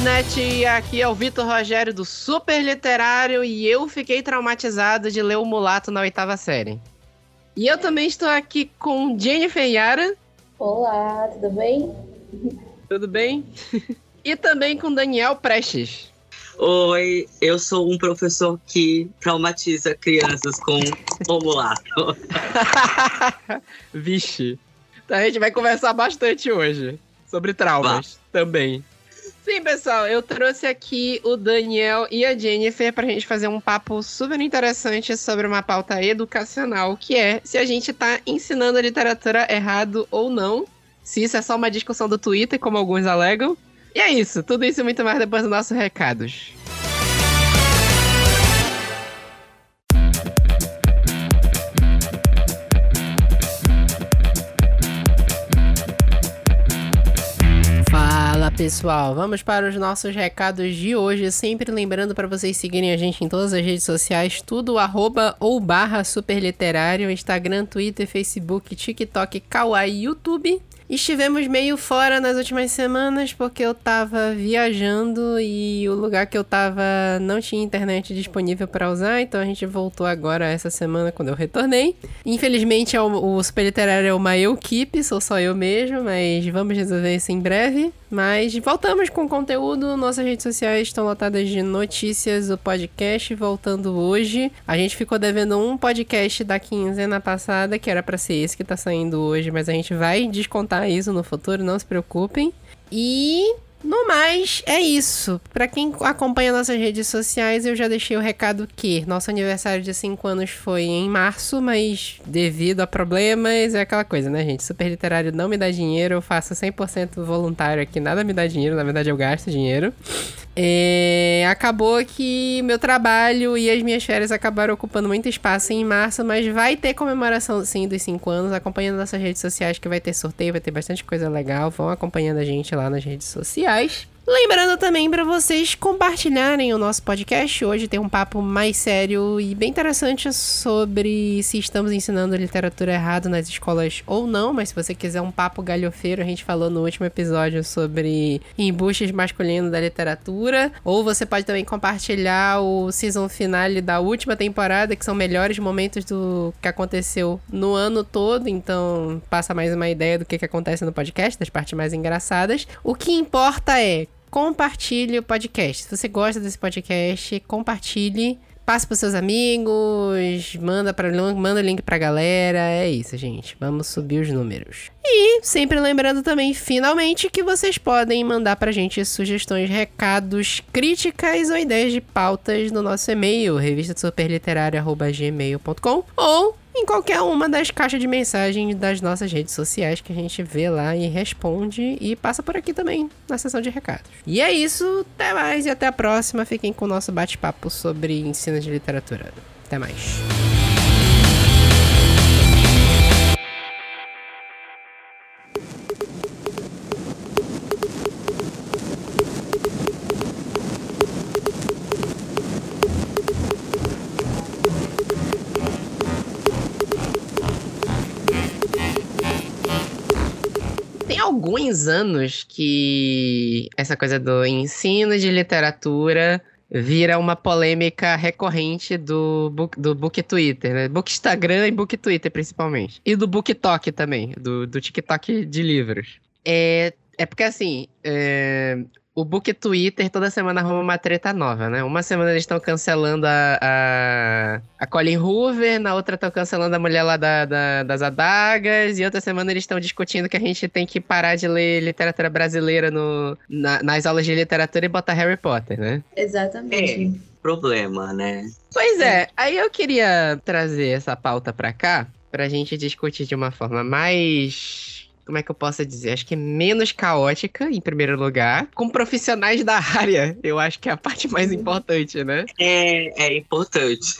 internet, aqui é o Vitor Rogério do Super Literário e eu fiquei traumatizado de ler o Mulato na oitava série. E eu também estou aqui com Jennifer Yara. Olá, tudo bem? Tudo bem? e também com Daniel Prestes. Oi, eu sou um professor que traumatiza crianças com o Mulato. Vixe. Então a gente vai conversar bastante hoje sobre traumas também. Sim, pessoal, eu trouxe aqui o Daniel e a Jennifer pra gente fazer um papo super interessante sobre uma pauta educacional, que é se a gente tá ensinando a literatura errado ou não, se isso é só uma discussão do Twitter, como alguns alegam. E é isso, tudo isso e muito mais depois dos nossos recados. Pessoal, vamos para os nossos recados de hoje. Sempre lembrando para vocês seguirem a gente em todas as redes sociais, tudo arroba ou barra superliterário, Instagram, Twitter, Facebook, TikTok, Kawaii, YouTube. Estivemos meio fora nas últimas semanas porque eu tava viajando e o lugar que eu tava não tinha internet disponível para usar, então a gente voltou agora essa semana quando eu retornei. Infelizmente é o, o Super Literário é uma eu keep, sou só eu mesmo, mas vamos resolver isso em breve. Mas voltamos com conteúdo, nossas redes sociais estão lotadas de notícias, o podcast voltando hoje. A gente ficou devendo um podcast da quinzena passada, que era para ser esse que tá saindo hoje, mas a gente vai descontar isso no futuro, não se preocupem. E no mais, é isso. Para quem acompanha nossas redes sociais, eu já deixei o recado que nosso aniversário de 5 anos foi em março, mas devido a problemas, é aquela coisa, né, gente? Super literário não me dá dinheiro, eu faço 100% voluntário aqui, nada me dá dinheiro, na verdade eu gasto dinheiro. É, acabou que meu trabalho e as minhas férias acabaram ocupando muito espaço em março, mas vai ter comemoração sim dos 5 anos, acompanhando nossas redes sociais que vai ter sorteio, vai ter bastante coisa legal. Vão acompanhando a gente lá nas redes sociais. Lembrando também para vocês compartilharem o nosso podcast. Hoje tem um papo mais sério e bem interessante sobre se estamos ensinando literatura errado nas escolas ou não. Mas se você quiser um papo galhofeiro, a gente falou no último episódio sobre embuches masculinos da literatura. Ou você pode também compartilhar o season finale da última temporada, que são melhores momentos do que aconteceu no ano todo. Então passa mais uma ideia do que, que acontece no podcast, das partes mais engraçadas. O que importa é compartilhe o podcast. Se você gosta desse podcast, compartilhe. Passe para seus amigos, manda, pra, manda link pra galera. É isso, gente. Vamos subir os números. E sempre lembrando também, finalmente, que vocês podem mandar pra gente sugestões, recados, críticas ou ideias de pautas no nosso e-mail, revista superliterária.gmail.com ou em qualquer uma das caixas de mensagem das nossas redes sociais que a gente vê lá e responde e passa por aqui também na seção de recados. E é isso, até mais e até a próxima. Fiquem com o nosso bate-papo sobre ensino de literatura. Até mais. Alguns anos que essa coisa do ensino de literatura vira uma polêmica recorrente do book, do book Twitter, né? Book Instagram e book Twitter, principalmente. E do book Talk também, do, do TikTok de livros. É, é porque, assim, é, o Book Twitter toda semana arruma uma treta nova, né? Uma semana eles estão cancelando a, a, a, Colin Hoover, na outra estão cancelando a mulher lá da, da, das adagas, e outra semana eles estão discutindo que a gente tem que parar de ler literatura brasileira no, na, nas aulas de literatura e botar Harry Potter, né? Exatamente. É, problema, né? Pois é, aí eu queria trazer essa pauta pra cá, pra gente discutir de uma forma mais como é que eu posso dizer? Acho que menos caótica, em primeiro lugar, com profissionais da área. Eu acho que é a parte mais importante, né? É, é importante.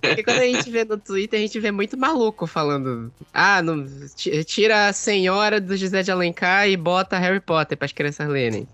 Porque quando a gente vê no Twitter, a gente vê muito maluco falando: ah, não, tira a senhora do José de Alencar e bota Harry Potter para as crianças lerem.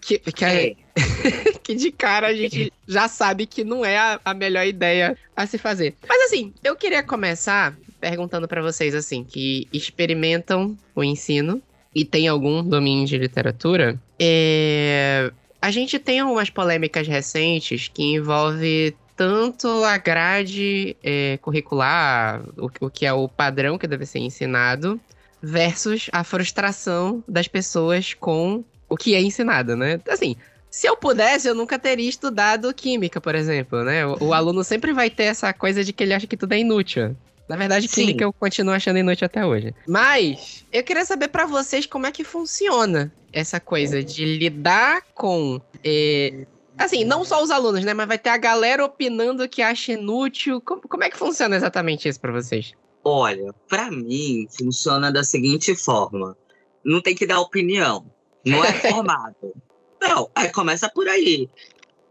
Que, que, é. que de cara a gente já sabe que não é a, a melhor ideia a se fazer. Mas assim, eu queria começar perguntando para vocês assim, que experimentam o ensino e tem algum domínio de literatura, é... a gente tem algumas polêmicas recentes que envolve tanto a grade é, curricular, o, o que é o padrão que deve ser ensinado, versus a frustração das pessoas com o que é ensinado, né? Assim, se eu pudesse, eu nunca teria estudado química, por exemplo, né? O, o aluno sempre vai ter essa coisa de que ele acha que tudo é inútil. Na verdade, Sim. química eu continuo achando inútil até hoje. Mas eu queria saber para vocês como é que funciona essa coisa de lidar com eh, Assim, não só os alunos, né? Mas vai ter a galera opinando que acha inútil. Como, como é que funciona exatamente isso para vocês? Olha, para mim funciona da seguinte forma: não tem que dar opinião, não é formado. não, aí começa por aí.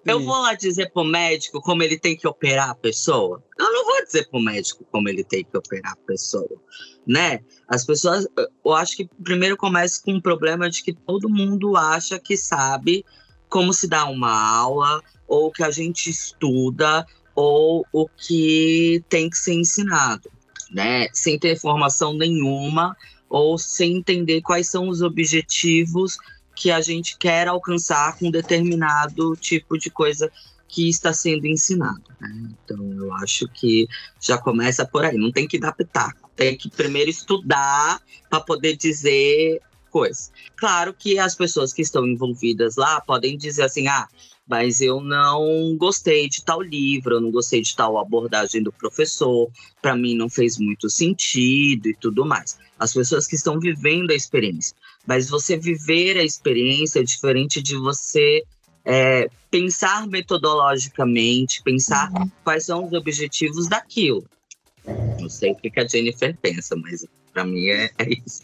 Eu vou lá dizer pro médico como ele tem que operar a pessoa? Eu não vou dizer pro médico como ele tem que operar a pessoa, né? As pessoas, eu acho que primeiro começa com um problema de que todo mundo acha que sabe como se dá uma aula, ou que a gente estuda, ou o que tem que ser ensinado, né? Sem ter formação nenhuma, ou sem entender quais são os objetivos que a gente quer alcançar com determinado tipo de coisa que está sendo ensinado. Né? Então, eu acho que já começa por aí. Não tem que dar pitaco. Tem que primeiro estudar para poder dizer coisa. Claro que as pessoas que estão envolvidas lá podem dizer assim: ah, mas eu não gostei de tal livro, eu não gostei de tal abordagem do professor, para mim não fez muito sentido e tudo mais. As pessoas que estão vivendo a experiência. Mas você viver a experiência é diferente de você é, pensar metodologicamente, pensar uhum. quais são os objetivos daquilo. Não sei o que a Jennifer pensa, mas para mim é, é, isso.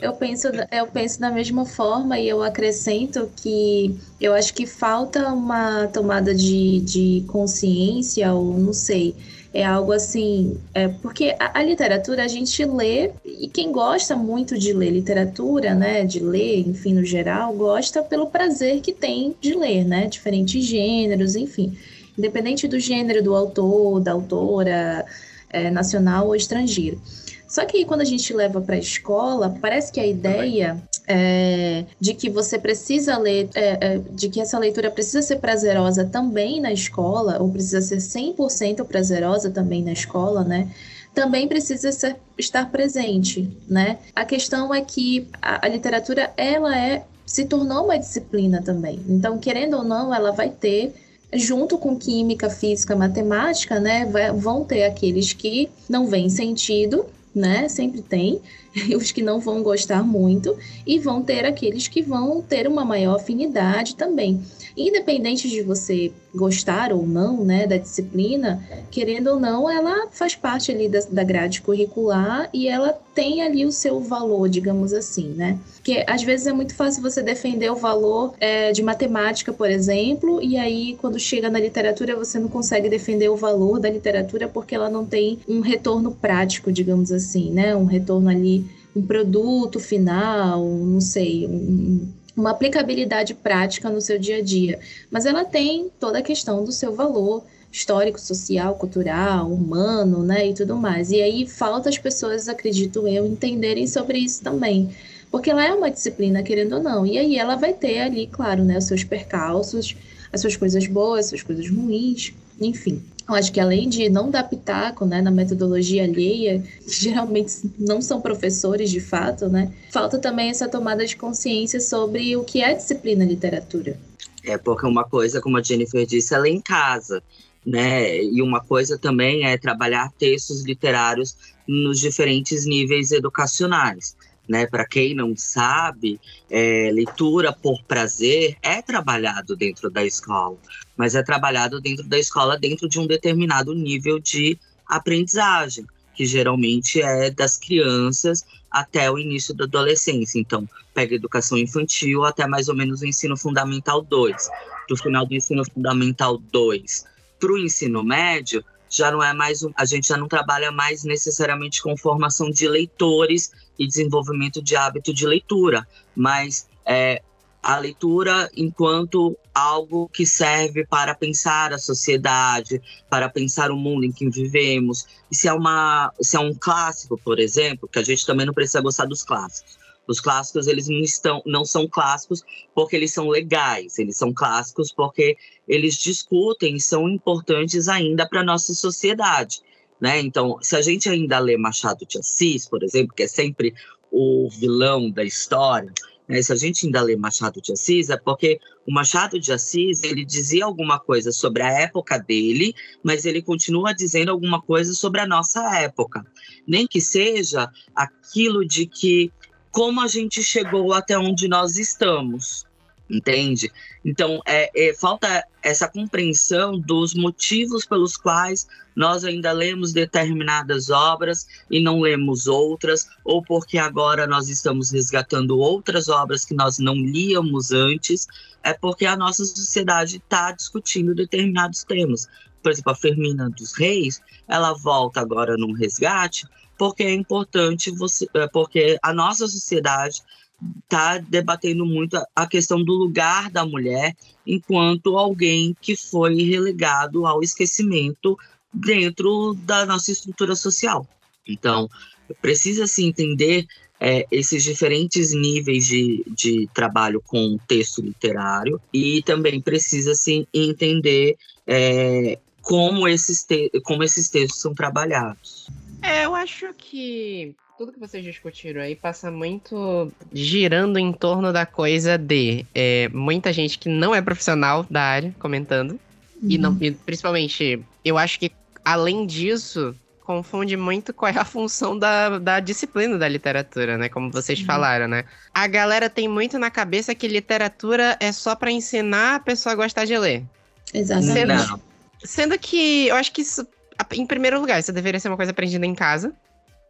Eu penso, eu penso da mesma forma e eu acrescento que eu acho que falta uma tomada de, de consciência, ou não sei, é algo assim. É, porque a, a, literatura a gente lê, e quem gosta muito de ler literatura, né, de ler, enfim, no geral, gosta pelo prazer que tem de ler, né, diferentes gêneros, enfim. Independente do gênero do autor, da autora, é, nacional ou estrangeiro. Só que quando a gente leva para a escola, parece que a ideia é, de que você precisa ler, é, é, de que essa leitura precisa ser prazerosa também na escola, ou precisa ser 100% prazerosa também na escola, né? Também precisa ser, estar presente, né? A questão é que a, a literatura, ela é se tornou uma disciplina também. Então, querendo ou não, ela vai ter junto com química, física, matemática, né, vai, vão ter aqueles que não veem sentido né? Sempre tem os que não vão gostar muito e vão ter aqueles que vão ter uma maior afinidade também. Independente de você gostar ou não, né, da disciplina, querendo ou não, ela faz parte ali da, da grade curricular e ela tem ali o seu valor, digamos assim, né? Porque às vezes é muito fácil você defender o valor é, de matemática, por exemplo, e aí quando chega na literatura você não consegue defender o valor da literatura porque ela não tem um retorno prático, digamos assim, né? Um retorno ali, um produto final, não sei, um, uma aplicabilidade prática no seu dia a dia, mas ela tem toda a questão do seu valor histórico, social, cultural, humano, né, e tudo mais. E aí falta as pessoas, acredito eu, entenderem sobre isso também. Porque ela é uma disciplina, querendo ou não. E aí ela vai ter ali, claro, né, os seus percalços, as suas coisas boas, as suas coisas ruins, enfim. Eu acho que além de não dar pitaco né, na metodologia alheia, que geralmente não são professores de fato, né, falta também essa tomada de consciência sobre o que é disciplina literatura. É porque uma coisa, como a Jennifer disse, ela é em casa, né? E uma coisa também é trabalhar textos literários nos diferentes níveis educacionais. Né, para quem não sabe, é, leitura por prazer é trabalhado dentro da escola mas é trabalhado dentro da escola dentro de um determinado nível de aprendizagem, que geralmente é das crianças até o início da adolescência. Então, pega educação infantil até mais ou menos o ensino fundamental 2. Do final do ensino fundamental 2 para o ensino médio, já não é mais um, a gente já não trabalha mais necessariamente com formação de leitores e desenvolvimento de hábito de leitura, mas é, a leitura enquanto algo que serve para pensar a sociedade, para pensar o mundo em que vivemos. E se é, uma, se é um clássico, por exemplo, que a gente também não precisa gostar dos clássicos, Os clássicos, eles não, estão, não são clássicos porque eles são legais, eles são clássicos porque eles discutem e são importantes ainda para a nossa sociedade. Né? Então, se a gente ainda lê Machado de Assis, por exemplo, que é sempre o vilão da história, né? Se a gente ainda lê Machado de Assis, é porque o Machado de Assis ele dizia alguma coisa sobre a época dele, mas ele continua dizendo alguma coisa sobre a nossa época. Nem que seja aquilo de que como a gente chegou até onde nós estamos entende? Então, é, é, falta essa compreensão dos motivos pelos quais nós ainda lemos determinadas obras e não lemos outras, ou porque agora nós estamos resgatando outras obras que nós não líamos antes, é porque a nossa sociedade está discutindo determinados temas. Por exemplo, a Fermina dos Reis, ela volta agora num resgate, porque é importante você, é, porque a nossa sociedade está debatendo muito a questão do lugar da mulher enquanto alguém que foi relegado ao esquecimento dentro da nossa estrutura social. Então, precisa se entender é, esses diferentes níveis de, de trabalho com texto literário e também precisa se entender é, como, esses como esses textos são trabalhados. É, eu acho que tudo que vocês discutiram aí passa muito girando em torno da coisa de é, muita gente que não é profissional da área comentando. Uhum. E, não, e principalmente, eu acho que além disso, confunde muito qual é a função da, da disciplina da literatura, né? Como vocês uhum. falaram, né? A galera tem muito na cabeça que literatura é só para ensinar a pessoa a gostar de ler. Exatamente. Sendo, sendo que eu acho que isso, em primeiro lugar, isso deveria ser uma coisa aprendida em casa.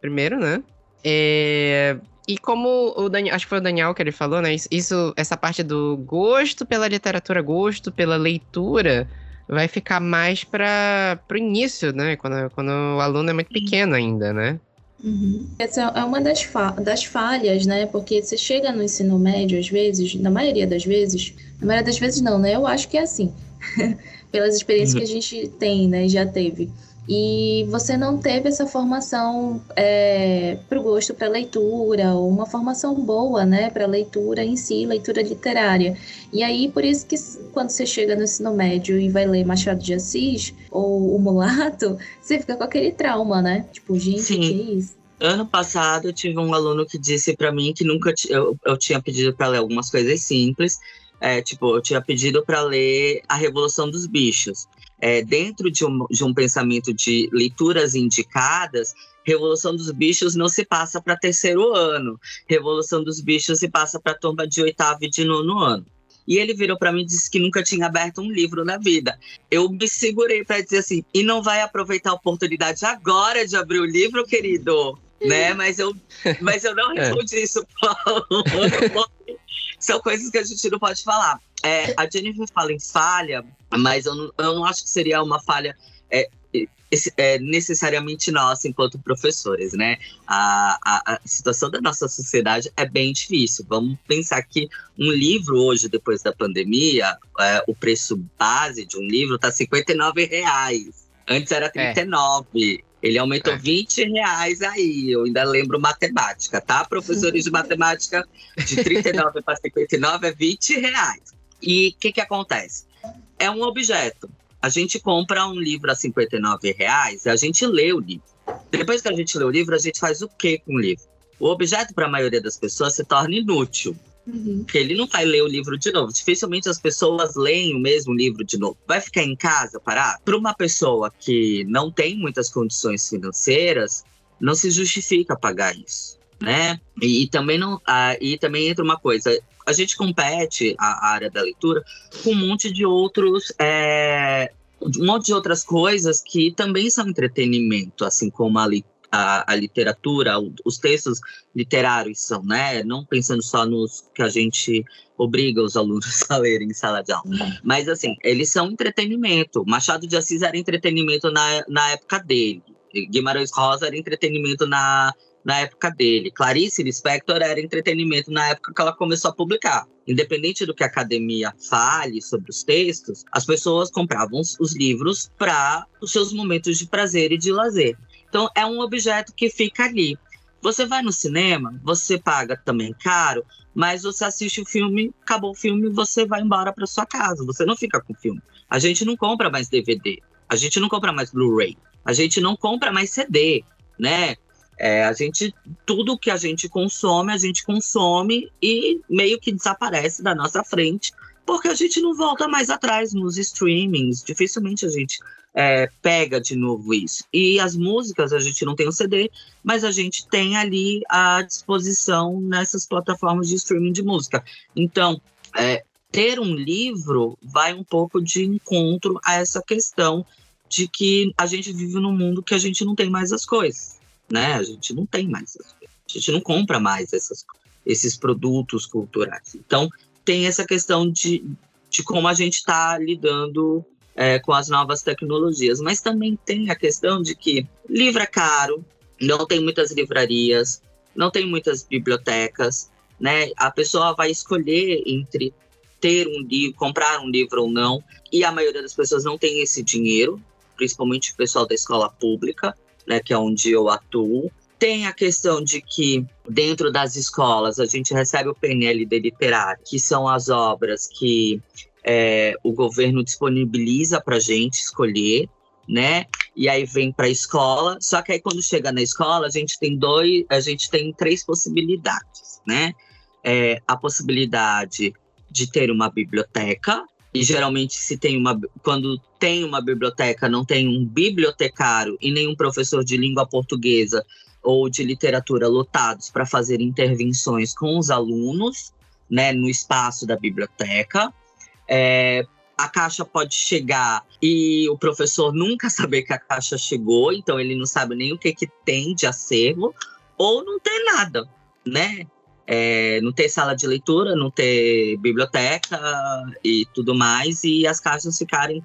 Primeiro, né? É, e como o Daniel, acho que foi o Daniel que ele falou, né? Isso, essa parte do gosto pela literatura, gosto pela leitura, vai ficar mais para o início, né? Quando, quando o aluno é muito pequeno ainda, né? Uhum. Essa é uma das, fa das falhas, né? Porque você chega no ensino médio, às vezes, na maioria das vezes, na maioria das vezes não, né? Eu acho que é assim, pelas experiências uhum. que a gente tem, né? Já teve e você não teve essa formação é, para o gosto para leitura, ou uma formação boa, né, para leitura em si, leitura literária. E aí, por isso que quando você chega no ensino médio e vai ler Machado de Assis ou O Mulato, você fica com aquele trauma, né? Tipo, gente, Sim. que é isso? Ano passado, eu tive um aluno que disse para mim que nunca eu, eu tinha pedido para ler algumas coisas simples. É, tipo, eu tinha pedido para ler A Revolução dos Bichos é, dentro de um, de um pensamento de leituras indicadas, Revolução dos Bichos não se passa para terceiro ano. Revolução dos Bichos se passa para turma de oitavo e de nono ano. E ele virou para mim e disse que nunca tinha aberto um livro na vida. Eu me segurei para dizer assim: e não vai aproveitar a oportunidade agora de abrir o livro, querido? né? Mas eu, mas eu não é. respondi é. isso São coisas que a gente não pode falar. É, a Jennifer fala em falha, mas eu não, eu não acho que seria uma falha é, é, necessariamente nossa enquanto professores, né? A, a, a, situação da nossa sociedade é bem difícil. Vamos pensar que um livro hoje, depois da pandemia, é, o preço base de um livro está R$ reais. Antes era 39. É. Ele aumentou é. 20 reais aí. Eu ainda lembro matemática, tá? Professores de matemática de 39 para 59 é 20 reais. E o que, que acontece? É um objeto. A gente compra um livro a 59 reais e a gente lê o livro. Depois que a gente lê o livro, a gente faz o que com o livro? O objeto, para a maioria das pessoas, se torna inútil. Uhum. Porque ele não vai ler o livro de novo. Dificilmente as pessoas leem o mesmo livro de novo. Vai ficar em casa parado? Para uma pessoa que não tem muitas condições financeiras, não se justifica pagar isso. Né? E, e também não, ah, e também entra uma coisa: a gente compete a, a área da leitura com um monte de outros. É, um monte de outras coisas que também são entretenimento, assim como a, a, a, literatura, os textos literários são, né? Não pensando só nos que a gente obriga os alunos a lerem em sala de aula. Uhum. Mas, assim, eles são entretenimento. Machado de Assis era entretenimento na, na época dele. Guimarães Rosa era entretenimento na, na época dele. Clarice Lispector era entretenimento na época que ela começou a publicar. Independente do que a academia fale sobre os textos, as pessoas compravam os livros para os seus momentos de prazer e de lazer. Então, é um objeto que fica ali. Você vai no cinema, você paga também caro, mas você assiste o filme, acabou o filme, você vai embora para sua casa. Você não fica com o filme. A gente não compra mais DVD, a gente não compra mais Blu-ray, a gente não compra mais CD, né? É, a gente, tudo que a gente consome, a gente consome e meio que desaparece da nossa frente, porque a gente não volta mais atrás nos streamings. Dificilmente a gente é, pega de novo isso. E as músicas, a gente não tem o CD, mas a gente tem ali à disposição nessas plataformas de streaming de música. Então, é, ter um livro vai um pouco de encontro a essa questão de que a gente vive num mundo que a gente não tem mais as coisas, né? A gente não tem mais as coisas. A gente não compra mais essas, esses produtos culturais. Então, tem essa questão de, de como a gente está lidando é, com as novas tecnologias. Mas também tem a questão de que livro é caro, não tem muitas livrarias, não tem muitas bibliotecas, né? A pessoa vai escolher entre ter um livro, comprar um livro ou não, e a maioria das pessoas não tem esse dinheiro, principalmente o pessoal da escola pública, né, que é onde eu atuo. Tem a questão de que dentro das escolas a gente recebe o PNL literário, que são as obras que é, o governo disponibiliza para gente escolher, né? E aí vem para a escola. Só que aí quando chega na escola a gente tem dois, a gente tem três possibilidades, né? É, a possibilidade de ter uma biblioteca e geralmente se tem uma quando tem uma biblioteca não tem um bibliotecário e nenhum professor de língua portuguesa ou de literatura lotados para fazer intervenções com os alunos, né, no espaço da biblioteca. É, a caixa pode chegar e o professor nunca saber que a caixa chegou, então ele não sabe nem o que, que tem de acervo, ou não tem nada, né? É, não ter sala de leitura, não ter biblioteca e tudo mais, e as caixas ficarem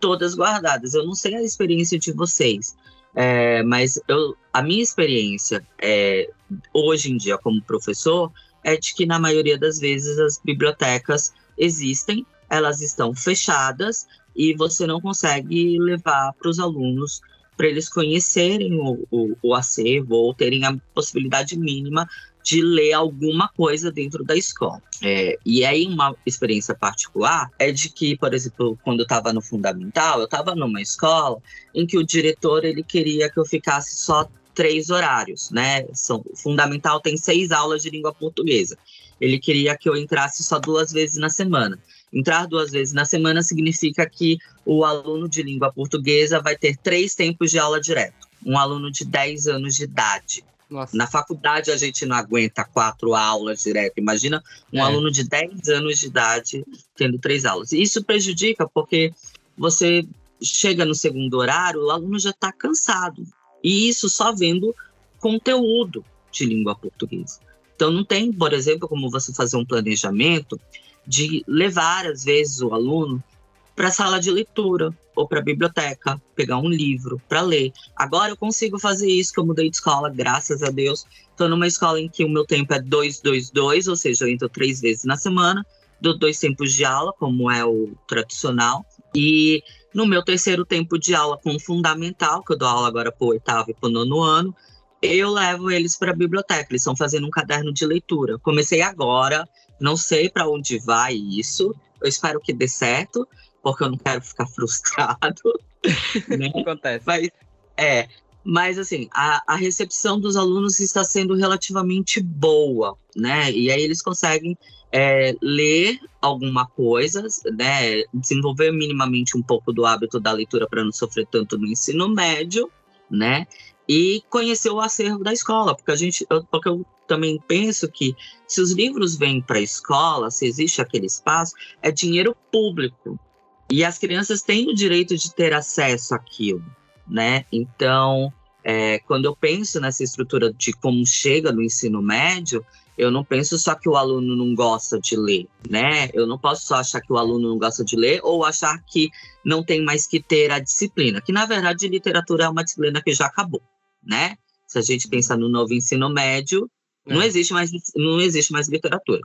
todas guardadas. Eu não sei a experiência de vocês, é, mas eu, a minha experiência é, hoje em dia como professor é de que na maioria das vezes as bibliotecas existem, elas estão fechadas e você não consegue levar para os alunos para eles conhecerem o, o, o, acervo ou terem a possibilidade mínima de ler alguma coisa dentro da escola. É, e aí, uma experiência particular é de que, por exemplo, quando eu estava no fundamental, eu estava numa escola em que o diretor ele queria que eu ficasse só três horários, né? São, fundamental tem seis aulas de língua portuguesa. Ele queria que eu entrasse só duas vezes na semana. Entrar duas vezes na semana significa que o aluno de língua portuguesa vai ter três tempos de aula direto. Um aluno de 10 anos de idade. Nossa. Na faculdade a gente não aguenta quatro aulas direto. Imagina um é. aluno de 10 anos de idade tendo três aulas. Isso prejudica porque você chega no segundo horário, o aluno já está cansado. E isso só vendo conteúdo de língua portuguesa. Então não tem, por exemplo, como você fazer um planejamento de levar, às vezes, o aluno para a sala de leitura ou para a biblioteca, pegar um livro para ler. Agora eu consigo fazer isso, que eu mudei de escola, graças a Deus. Estou numa escola em que o meu tempo é 2, 2, 2, ou seja, eu entro três vezes na semana, dou dois tempos de aula, como é o tradicional. E no meu terceiro tempo de aula com fundamental, que eu dou aula agora para o oitavo e para o nono ano, eu levo eles para a biblioteca. Eles estão fazendo um caderno de leitura. Comecei agora, não sei para onde vai isso. Eu espero que dê certo, porque eu não quero ficar frustrado. né? Acontece. Mas, é, mas assim, a, a recepção dos alunos está sendo relativamente boa, né? E aí eles conseguem é, ler alguma coisa, né? Desenvolver minimamente um pouco do hábito da leitura para não sofrer tanto no ensino médio, né? E conhecer o acervo da escola, porque a gente, eu, porque eu também penso que se os livros vêm para a escola, se existe aquele espaço, é dinheiro público. E as crianças têm o direito de ter acesso àquilo, né? Então, é, quando eu penso nessa estrutura de como chega no ensino médio, eu não penso só que o aluno não gosta de ler, né? Eu não posso só achar que o aluno não gosta de ler ou achar que não tem mais que ter a disciplina, que na verdade literatura é uma disciplina que já acabou, né? Se a gente pensar no novo ensino médio, é. Não existe mais, não existe mais literatura.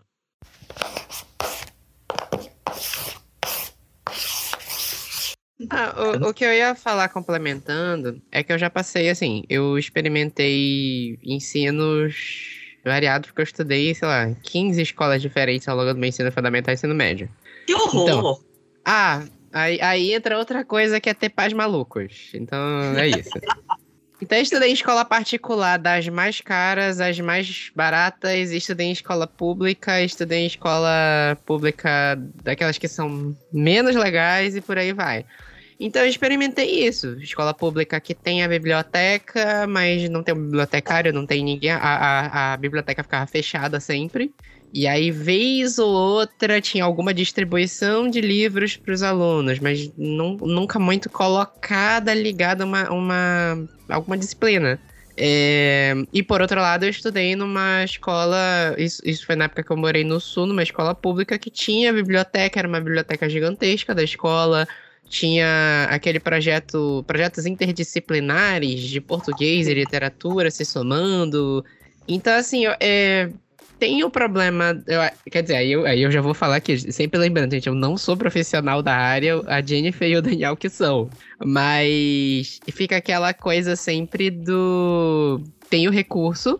Ah, o, o, que eu ia falar complementando é que eu já passei, assim, eu experimentei ensinos variados, porque eu estudei, sei lá, 15 escolas diferentes ao longo do meu ensino fundamental e ensino médio. Que horror! Então, ah, aí, aí entra outra coisa que é ter pais malucos. Então, é isso. Então, eu estudei em escola particular, das mais caras às mais baratas, estudei em escola pública, estudei em escola pública daquelas que são menos legais e por aí vai. Então, eu experimentei isso. Escola pública que tem a biblioteca, mas não tem um bibliotecário, não tem ninguém. A, a, a biblioteca ficava fechada sempre. E aí, vez ou outra, tinha alguma distribuição de livros para os alunos, mas nunca muito colocada, ligada a uma, uma, alguma disciplina. É, e por outro lado, eu estudei numa escola. Isso, isso foi na época que eu morei no sul, numa escola pública que tinha biblioteca, era uma biblioteca gigantesca da escola. Tinha aquele projeto, projetos interdisciplinares de português e literatura se somando. Então, assim, é, tem o problema. Eu, quer dizer, aí eu, aí eu já vou falar aqui, sempre lembrando, gente, eu não sou profissional da área, a Jennifer e o Daniel que são. Mas fica aquela coisa sempre do. Tem o recurso,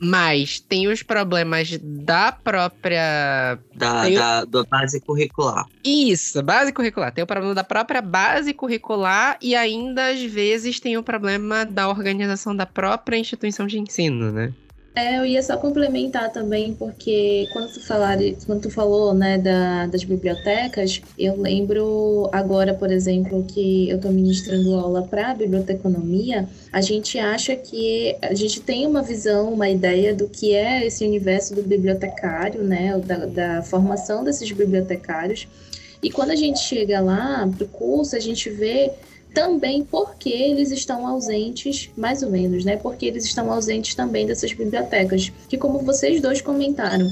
mas tem os problemas da própria. Da, da, da base curricular. Isso, base curricular. Tem o problema da própria base curricular e ainda às vezes tem o problema da organização da própria instituição de ensino, né? É, eu ia só complementar também, porque quando tu, falar, quando tu falou né, da, das bibliotecas, eu lembro agora, por exemplo, que eu estou ministrando aula para biblioteconomia, a gente acha que a gente tem uma visão, uma ideia do que é esse universo do bibliotecário, né, da, da formação desses bibliotecários. E quando a gente chega lá para o curso, a gente vê também porque eles estão ausentes, mais ou menos, né? Porque eles estão ausentes também dessas bibliotecas, que como vocês dois comentaram,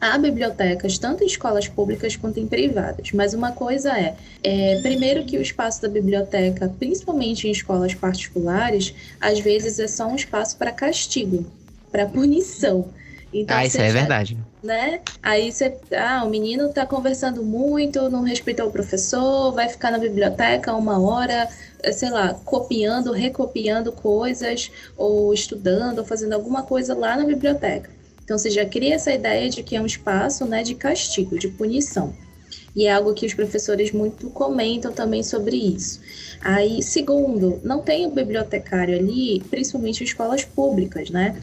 há bibliotecas tanto em escolas públicas quanto em privadas. Mas uma coisa é, é, primeiro que o espaço da biblioteca, principalmente em escolas particulares, às vezes é só um espaço para castigo, para punição. Então, ah, isso é verdade. Né? Aí você, ah, o menino está conversando muito, não respeitou o professor, vai ficar na biblioteca uma hora, eh, sei lá, copiando, recopiando coisas, ou estudando, ou fazendo alguma coisa lá na biblioteca. Então você já cria essa ideia de que é um espaço, né, de castigo, de punição. E é algo que os professores muito comentam também sobre isso. Aí, segundo, não tem o bibliotecário ali, principalmente em escolas públicas, né?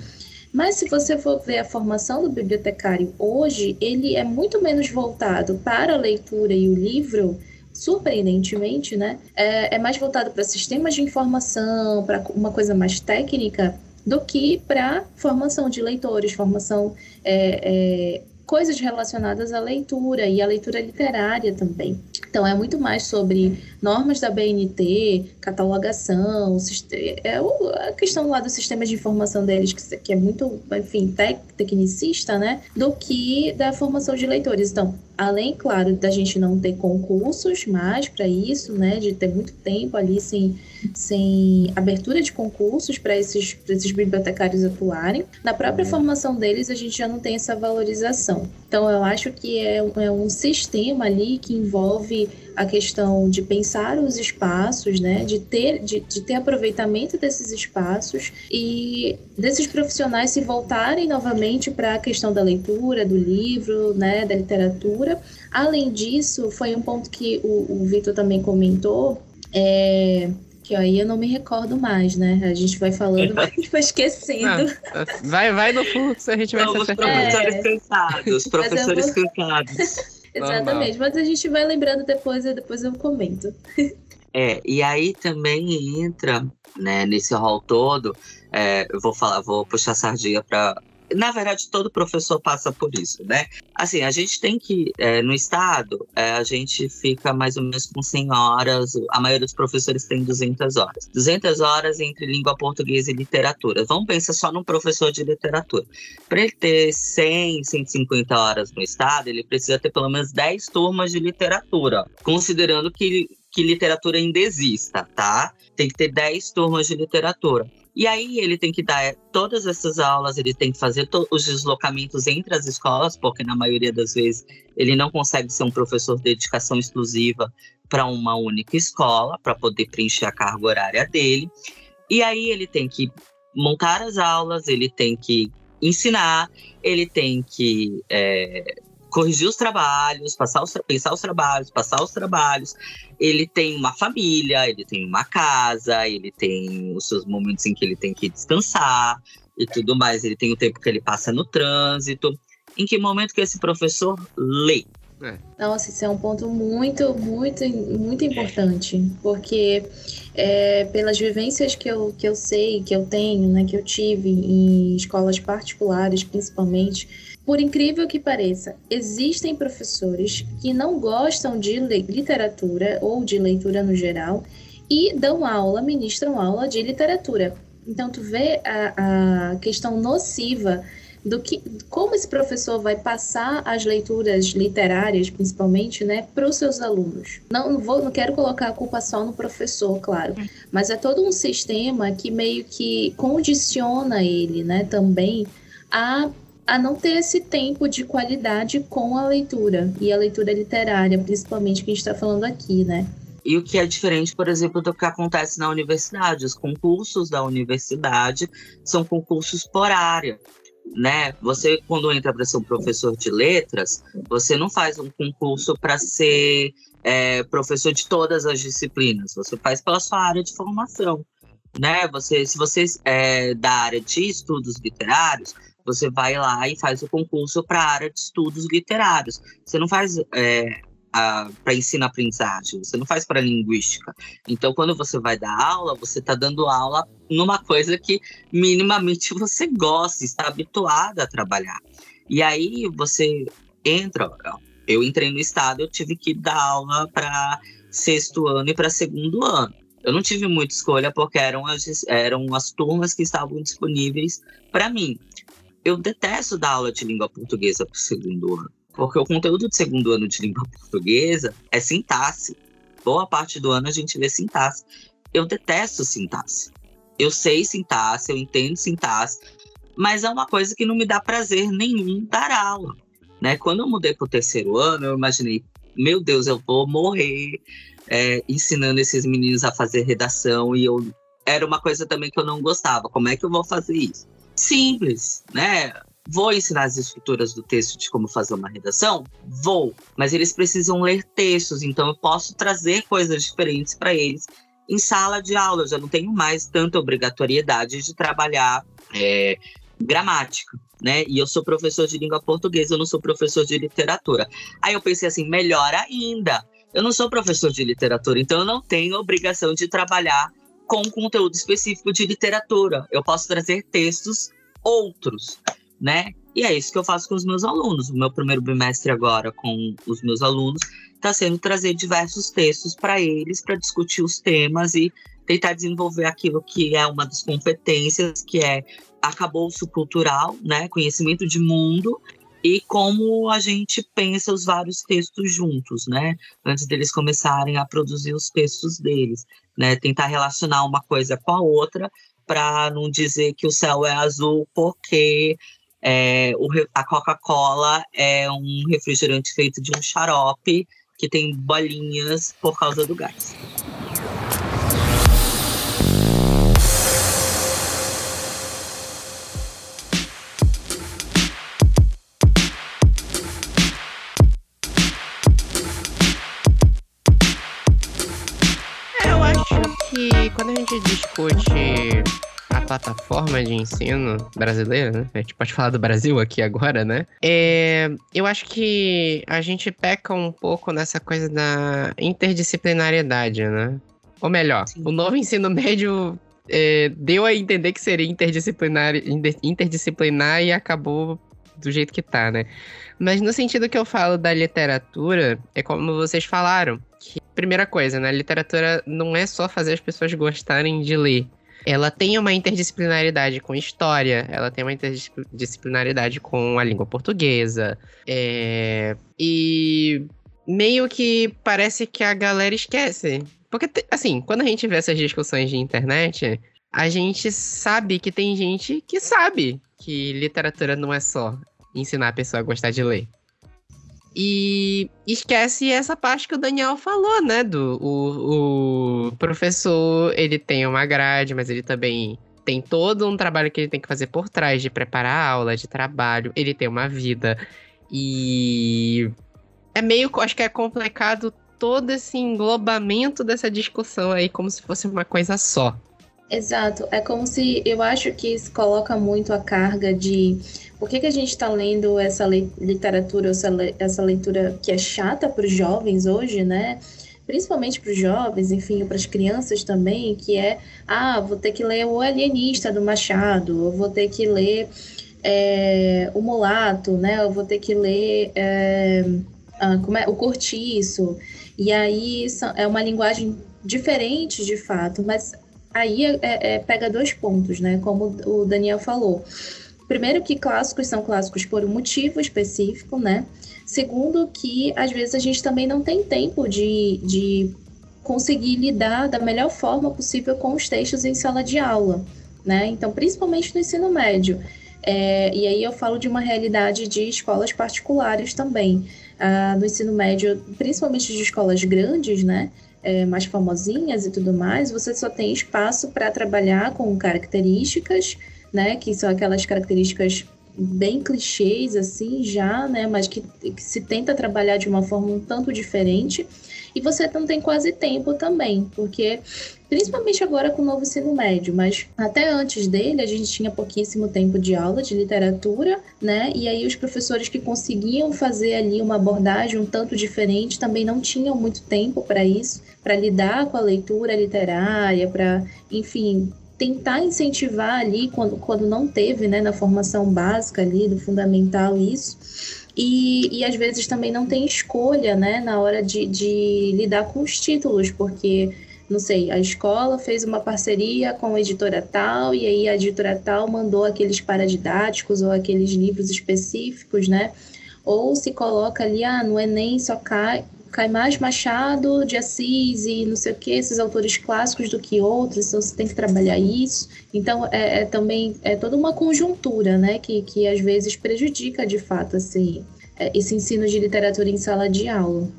Mas se você for ver a formação do bibliotecário hoje, ele é muito menos voltado para a leitura e o livro, surpreendentemente, né? É, é mais voltado para sistemas de informação, para uma coisa mais técnica, do que para formação de leitores, formação é, é, coisas relacionadas à leitura e à leitura literária também. Então, é muito mais sobre normas da BNT, catalogação, é a questão lá do sistema de informação deles, que é muito, enfim, tecnicista, né? Do que da formação de leitores. Então, além, claro, da gente não ter concursos mais para isso, né? De ter muito tempo ali sem, sem abertura de concursos para esses, esses bibliotecários atuarem, na própria formação deles a gente já não tem essa valorização. Então, eu acho que é, é um sistema ali que envolve a questão de pensar os espaços, né, de ter, de, de ter aproveitamento desses espaços e desses profissionais se voltarem novamente para a questão da leitura, do livro, né, da literatura. Além disso, foi um ponto que o, o Vitor também comentou, é, que aí eu não me recordo mais, né? A gente vai falando, gente vai esquecendo. Ah, vai, vai no fluxo, a gente vai se professores é. cansados, professores vou... cansados. Exatamente, mas a gente vai lembrando depois e depois eu comento. É, e aí também entra, né, nesse rol todo, é, eu vou falar, vou puxar sardinha para na verdade, todo professor passa por isso, né? Assim, a gente tem que, é, no estado, é, a gente fica mais ou menos com 100 horas, a maioria dos professores tem 200 horas. 200 horas entre língua portuguesa e literatura. Vamos pensar só num professor de literatura. Para ele ter 100, 150 horas no estado, ele precisa ter pelo menos 10 turmas de literatura, considerando que que literatura ainda exista, tá? Tem que ter 10 turmas de literatura. E aí ele tem que dar todas essas aulas, ele tem que fazer os deslocamentos entre as escolas, porque na maioria das vezes ele não consegue ser um professor de dedicação exclusiva para uma única escola para poder preencher a carga horária dele. E aí ele tem que montar as aulas, ele tem que ensinar, ele tem que é, corrigir os trabalhos, passar os, pensar os trabalhos, passar os trabalhos. Ele tem uma família, ele tem uma casa, ele tem os seus momentos em que ele tem que descansar e tudo mais. Ele tem o tempo que ele passa no trânsito. Em que momento que esse professor lê? É. Nossa, isso é um ponto muito, muito, muito importante, porque é, pelas vivências que eu, que eu sei, que eu tenho, né, que eu tive em escolas particulares, principalmente, por incrível que pareça, existem professores que não gostam de literatura ou de leitura no geral e dão aula, ministram aula de literatura. Então, tu vê a, a questão nociva do que como esse professor vai passar as leituras literárias, principalmente, né, para os seus alunos. Não, não vou, não quero colocar a culpa só no professor, claro, mas é todo um sistema que meio que condiciona ele, né, também a a não ter esse tempo de qualidade com a leitura e a leitura literária, principalmente que a gente está falando aqui, né? E o que é diferente, por exemplo, do que acontece na universidade. Os concursos da universidade são concursos por área né? Você quando entra para ser um professor de letras, você não faz um concurso para ser é, professor de todas as disciplinas. Você faz pela sua área de formação, né? Você, se você é da área de estudos literários, você vai lá e faz o concurso para a área de estudos literários. Você não faz é, para ensino-aprendizagem, você não faz para linguística. Então, quando você vai dar aula, você está dando aula numa coisa que minimamente você gosta, está habituado a trabalhar. E aí você entra, eu entrei no estado, eu tive que dar aula para sexto ano e para segundo ano. Eu não tive muita escolha porque eram as, eram as turmas que estavam disponíveis para mim. Eu detesto dar aula de língua portuguesa para o segundo ano porque o conteúdo de segundo ano de língua portuguesa é sintaxe. Boa parte do ano a gente vê sintaxe. Eu detesto sintaxe. Eu sei sintaxe, eu entendo sintaxe, mas é uma coisa que não me dá prazer nenhum dar aula. Né? Quando eu mudei para o terceiro ano, eu imaginei, meu Deus, eu vou morrer é, ensinando esses meninos a fazer redação e eu era uma coisa também que eu não gostava. Como é que eu vou fazer isso? Simples, né? Vou ensinar as estruturas do texto de como fazer uma redação? Vou, mas eles precisam ler textos, então eu posso trazer coisas diferentes para eles em sala de aula. Eu já não tenho mais tanta obrigatoriedade de trabalhar é, gramática, né? E eu sou professor de língua portuguesa, eu não sou professor de literatura. Aí eu pensei assim, melhor ainda. Eu não sou professor de literatura, então eu não tenho obrigação de trabalhar com conteúdo específico de literatura. Eu posso trazer textos outros né? E é isso que eu faço com os meus alunos. O meu primeiro bimestre agora com os meus alunos está sendo trazer diversos textos para eles para discutir os temas e tentar desenvolver aquilo que é uma das competências, que é acabouço cultural, né? Conhecimento de mundo e como a gente pensa os vários textos juntos, né? Antes deles começarem a produzir os textos deles, né? Tentar relacionar uma coisa com a outra para não dizer que o céu é azul porque é, o, a Coca-Cola é um refrigerante feito de um xarope que tem bolinhas por causa do gás. Discute plataforma de ensino brasileira, né? A gente pode falar do Brasil aqui agora, né? É, eu acho que a gente peca um pouco nessa coisa da interdisciplinariedade, né? Ou melhor, Sim. o novo ensino médio é, deu a entender que seria interdisciplinar, interdisciplinar e acabou do jeito que tá, né? Mas no sentido que eu falo da literatura, é como vocês falaram, que primeira coisa, né? Literatura não é só fazer as pessoas gostarem de ler ela tem uma interdisciplinaridade com história, ela tem uma interdisciplinaridade com a língua portuguesa. É... E meio que parece que a galera esquece. Porque, assim, quando a gente vê essas discussões de internet, a gente sabe que tem gente que sabe que literatura não é só ensinar a pessoa a gostar de ler. E esquece essa parte que o Daniel falou, né? Do o, o professor, ele tem uma grade, mas ele também tem todo um trabalho que ele tem que fazer por trás de preparar a aula, de trabalho. Ele tem uma vida. E é meio, acho que é complicado todo esse englobamento dessa discussão aí, como se fosse uma coisa só. Exato. É como se eu acho que isso coloca muito a carga de por que, que a gente está lendo essa literatura, essa, essa leitura que é chata para os jovens hoje, né? Principalmente para os jovens, enfim, para as crianças também, que é, ah, vou ter que ler o Alienista do Machado, eu vou ter que ler é, o Mulato, né? Eu vou ter que ler é, ah, como é, o Cortiço. E aí é uma linguagem diferente, de fato, mas aí é, é, pega dois pontos, né? Como o Daniel falou. Primeiro que clássicos são clássicos por um motivo específico, né? Segundo que às vezes a gente também não tem tempo de, de conseguir lidar da melhor forma possível com os textos em sala de aula, né? Então, principalmente no ensino médio. É, e aí eu falo de uma realidade de escolas particulares também. Ah, no ensino médio, principalmente de escolas grandes, né? É, mais famosinhas e tudo mais, você só tem espaço para trabalhar com características, né, que são aquelas características bem clichês assim já, né, mas que, que se tenta trabalhar de uma forma um tanto diferente. E você não tem quase tempo também, porque principalmente agora com o novo ensino médio, mas até antes dele a gente tinha pouquíssimo tempo de aula de literatura, né? E aí os professores que conseguiam fazer ali uma abordagem um tanto diferente também não tinham muito tempo para isso, para lidar com a leitura literária, para, enfim, tentar incentivar ali quando, quando não teve, né, na formação básica ali do fundamental isso. E, e às vezes também não tem escolha, né, na hora de, de lidar com os títulos, porque, não sei, a escola fez uma parceria com a editora tal, e aí a editora tal mandou aqueles paradidáticos ou aqueles livros específicos, né? Ou se coloca ali, ah, no Enem só cai, mais Machado de Assis e não sei o que, esses autores clássicos do que outros, então você tem que trabalhar isso. Então, é, é, também é toda uma conjuntura, né, que, que às vezes prejudica de fato assim, é, esse ensino de literatura em sala de aula.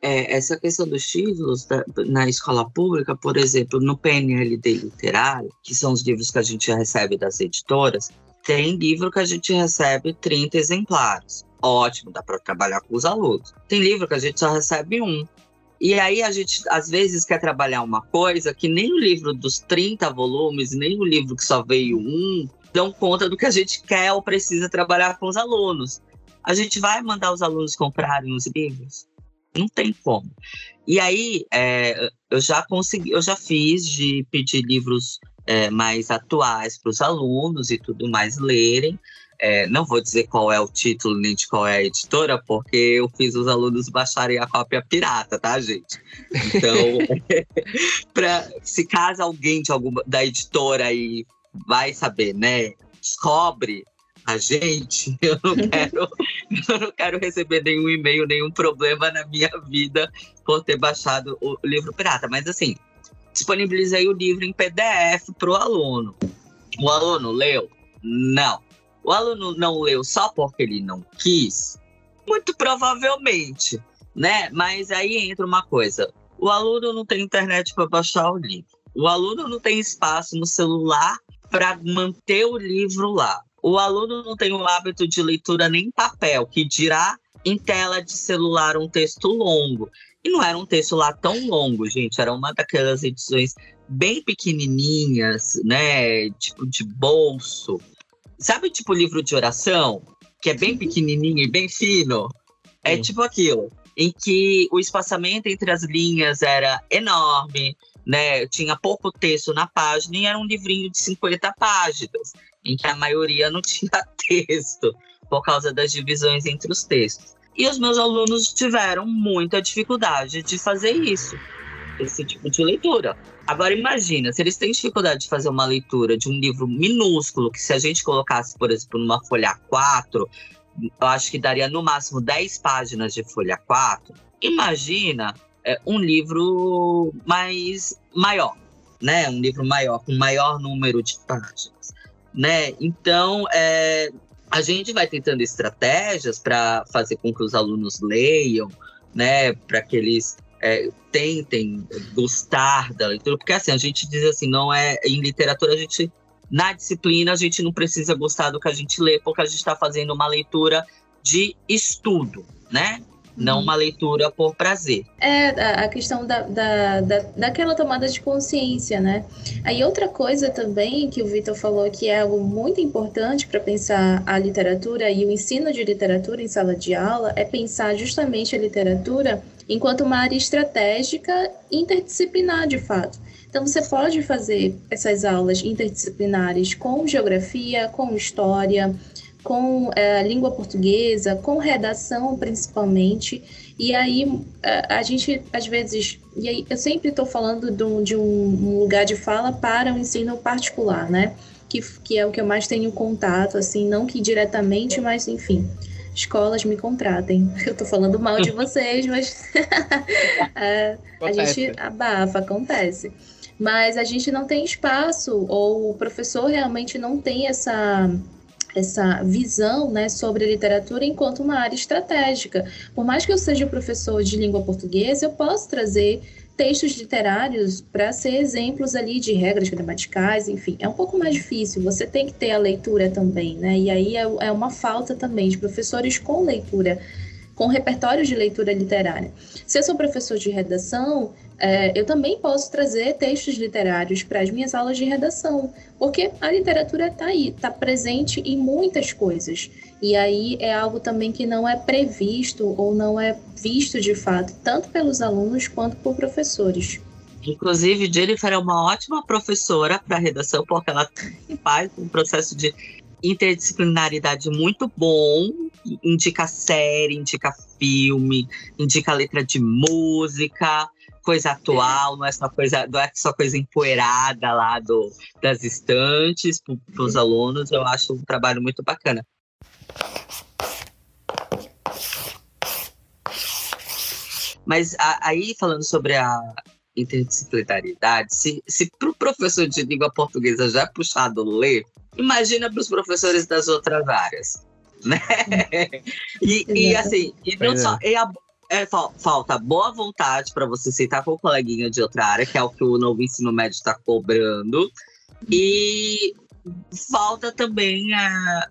É, essa questão dos títulos da, na escola pública, por exemplo, no PNLD literário, que são os livros que a gente recebe das editoras, tem livro que a gente recebe 30 exemplares ótimo, dá para trabalhar com os alunos. Tem livro que a gente só recebe um. E aí a gente, às vezes, quer trabalhar uma coisa que nem o livro dos 30 volumes, nem o livro que só veio um, dão conta do que a gente quer ou precisa trabalhar com os alunos. A gente vai mandar os alunos comprarem os livros? Não tem como. E aí, é, eu já consegui, eu já fiz de pedir livros é, mais atuais para os alunos e tudo mais lerem, é, não vou dizer qual é o título nem de qual é a editora, porque eu fiz os alunos baixarem a cópia pirata, tá, gente? Então, pra, se caso alguém de alguma da editora aí vai saber, né? Descobre a gente, eu não quero, eu não quero receber nenhum e-mail, nenhum problema na minha vida por ter baixado o livro pirata. Mas assim, disponibilizei o livro em PDF para o aluno. O aluno leu? Não o aluno não leu só porque ele não quis? Muito provavelmente, né? Mas aí entra uma coisa: o aluno não tem internet para baixar o livro, o aluno não tem espaço no celular para manter o livro lá, o aluno não tem o hábito de leitura nem papel, que dirá em tela de celular um texto longo. E não era um texto lá tão longo, gente, era uma daquelas edições bem pequenininhas, né? Tipo de bolso. Sabe tipo livro de oração, que é bem pequenininho e bem fino? É Sim. tipo aquilo, em que o espaçamento entre as linhas era enorme, né? Tinha pouco texto na página e era um livrinho de 50 páginas, em que a maioria não tinha texto por causa das divisões entre os textos. E os meus alunos tiveram muita dificuldade de fazer isso, esse tipo de leitura. Agora imagina, se eles têm dificuldade de fazer uma leitura de um livro minúsculo, que se a gente colocasse, por exemplo, numa folha 4, eu acho que daria no máximo 10 páginas de folha 4. Imagina é, um livro mais maior, né? Um livro maior, com maior número de páginas, né? Então, é, a gente vai tentando estratégias para fazer com que os alunos leiam, né, para que eles é, tentem gostar da leitura, porque assim, a gente diz assim, não é em literatura a gente na disciplina a gente não precisa gostar do que a gente lê, porque a gente está fazendo uma leitura de estudo, né? não uhum. uma leitura por prazer. É, a questão da, da, da, daquela tomada de consciência, né? Aí outra coisa também que o Vitor falou que é algo muito importante para pensar a literatura e o ensino de literatura em sala de aula é pensar justamente a literatura enquanto uma área estratégica interdisciplinar, de fato. Então, você pode fazer essas aulas interdisciplinares com geografia, com história, com é, língua portuguesa, com redação principalmente. E aí a, a gente, às vezes, e aí eu sempre estou falando de, um, de um, lugar de fala para o ensino particular, né? Que, que é o que eu mais tenho contato, assim, não que diretamente, mas enfim escolas me contratem. Eu tô falando mal de vocês, mas é, a gente abafa, acontece. Mas a gente não tem espaço, ou o professor realmente não tem essa essa visão né, sobre a literatura enquanto uma área estratégica. Por mais que eu seja professor de língua portuguesa, eu posso trazer textos literários para ser exemplos ali de regras gramaticais, enfim, é um pouco mais difícil. Você tem que ter a leitura também, né? E aí é, é uma falta também de professores com leitura com repertórios de leitura literária. Se eu sou professor de redação, é, eu também posso trazer textos literários para as minhas aulas de redação, porque a literatura está aí, está presente em muitas coisas. E aí é algo também que não é previsto ou não é visto de fato, tanto pelos alunos quanto por professores. Inclusive, Jennifer é uma ótima professora para redação, porque ela faz um processo de interdisciplinaridade muito bom, indica série, indica filme, indica letra de música, coisa atual, não é só coisa, não é só coisa empoeirada lá do, das estantes para os alunos. Eu acho um trabalho muito bacana. Mas a, aí, falando sobre a interdisciplinaridade, se, se para o professor de língua portuguesa já é puxado ler, imagina para os professores das outras áreas. Né? e, e assim, e não só, é. e a, é, falta boa vontade para você sentar com o coleguinha de outra área, que é o que o novo ensino médio está cobrando. E falta também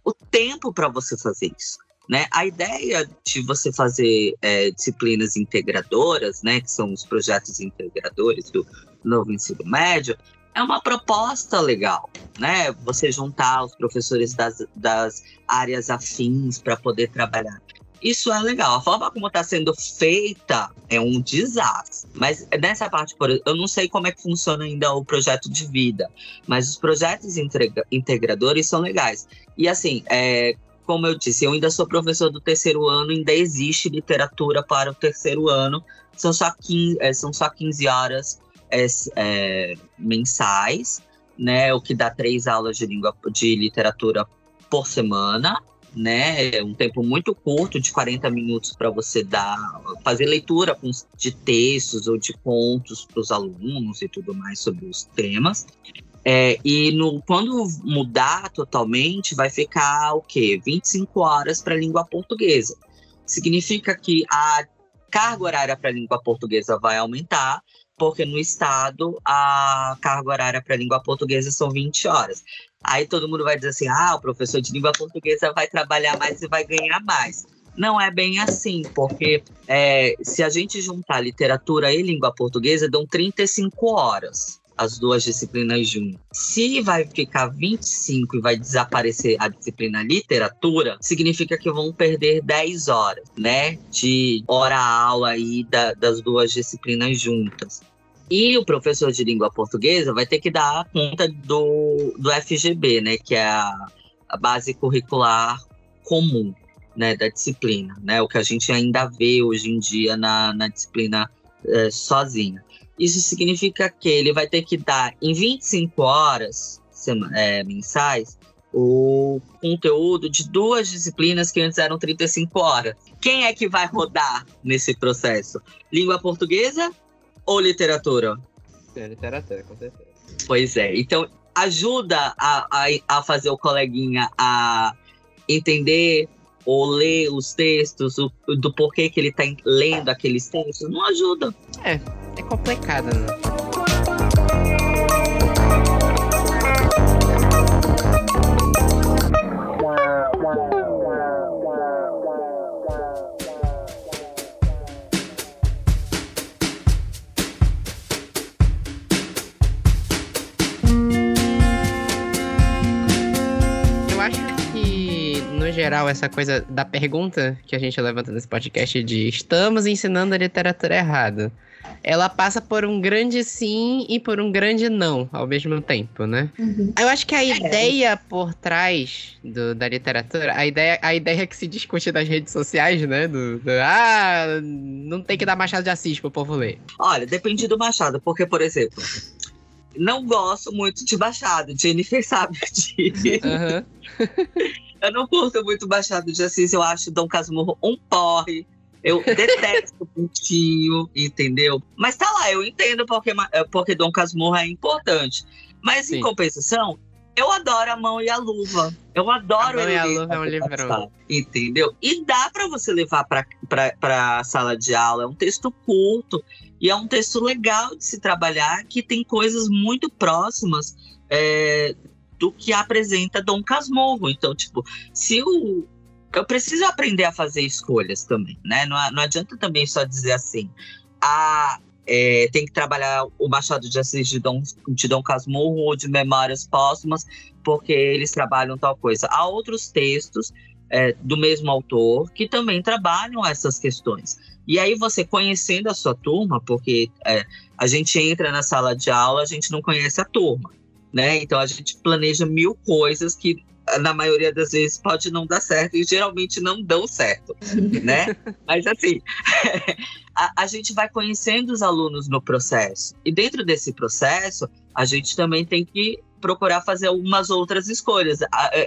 o tempo para você fazer isso. Né? A ideia de você fazer é, disciplinas integradoras, né, que são os projetos integradores do novo ensino médio, é uma proposta legal, né? Você juntar os professores das, das áreas afins para poder trabalhar. Isso é legal. A forma como está sendo feita é um desastre. Mas nessa parte, eu não sei como é que funciona ainda o projeto de vida, mas os projetos integradores são legais. E assim, é, como eu disse, eu ainda sou professor do terceiro ano, ainda existe literatura para o terceiro ano. São só 15, é, são só 15 horas é, é, mensais, né? O que dá três aulas de língua de literatura por semana, né? Um tempo muito curto, de 40 minutos, para você dar, fazer leitura de textos ou de contos para os alunos e tudo mais sobre os temas. É, e no, quando mudar totalmente, vai ficar o quê? 25 horas para a língua portuguesa. Significa que a carga horária para a língua portuguesa vai aumentar, porque no estado a carga horária para a língua portuguesa são 20 horas. Aí todo mundo vai dizer assim: ah, o professor de língua portuguesa vai trabalhar mais e vai ganhar mais. Não é bem assim, porque é, se a gente juntar literatura e língua portuguesa, dão 35 horas as duas disciplinas juntas. Se vai ficar 25 e vai desaparecer a disciplina literatura, significa que vão perder 10 horas, né? De hora-aula aí da, das duas disciplinas juntas. E o professor de língua portuguesa vai ter que dar conta do, do FGB, né, que é a, a base curricular comum né, da disciplina, né, o que a gente ainda vê hoje em dia na, na disciplina é, sozinha. Isso significa que ele vai ter que dar em 25 horas é, mensais o conteúdo de duas disciplinas que antes eram 35 horas. Quem é que vai rodar nesse processo? Língua portuguesa ou literatura? É, literatura, com certeza. Pois é. Então, ajuda a, a, a fazer o coleguinha a entender ou ler os textos, o, do porquê que ele está lendo aqueles textos, não ajuda. É, é complicado, né? Geral, essa coisa da pergunta que a gente levanta nesse podcast de estamos ensinando a literatura errada. Ela passa por um grande sim e por um grande não ao mesmo tempo, né? Uhum. Eu acho que a é. ideia por trás do, da literatura, a ideia, a ideia que se discute nas redes sociais, né? Do, do, ah, não tem que dar Machado de Assis pro povo ler. Olha, depende do Machado, porque, por exemplo, não gosto muito de Machado, Jennifer sabe disso. Uhum. Eu não curto muito Machado de Assis, eu acho Dom Casmurro um porre. Eu detesto o Pintinho, entendeu? Mas tá lá, eu entendo porque, eh, porque Dom Casmurro é importante. Mas Sim. em compensação, eu adoro a mão e a luva. Eu adoro a mão e a luva é um livrão. Entendeu? E dá para você levar para a sala de aula. É um texto curto e é um texto legal de se trabalhar que tem coisas muito próximas é, do que apresenta Dom Casmurro. Então, tipo, se o. Eu preciso aprender a fazer escolhas também, né? Não, não adianta também só dizer assim, ah, é, tem que trabalhar o Machado de Assis de Dom, de Dom Casmurro ou de Memórias Póstumas, porque eles trabalham tal coisa. Há outros textos é, do mesmo autor que também trabalham essas questões. E aí você conhecendo a sua turma, porque é, a gente entra na sala de aula, a gente não conhece a turma né? Então a gente planeja mil coisas que na maioria das vezes pode não dar certo e geralmente não dão certo, né? Mas assim, a, a, gente vai conhecendo os alunos no processo e dentro desse processo a gente também tem que procurar fazer algumas outras escolhas,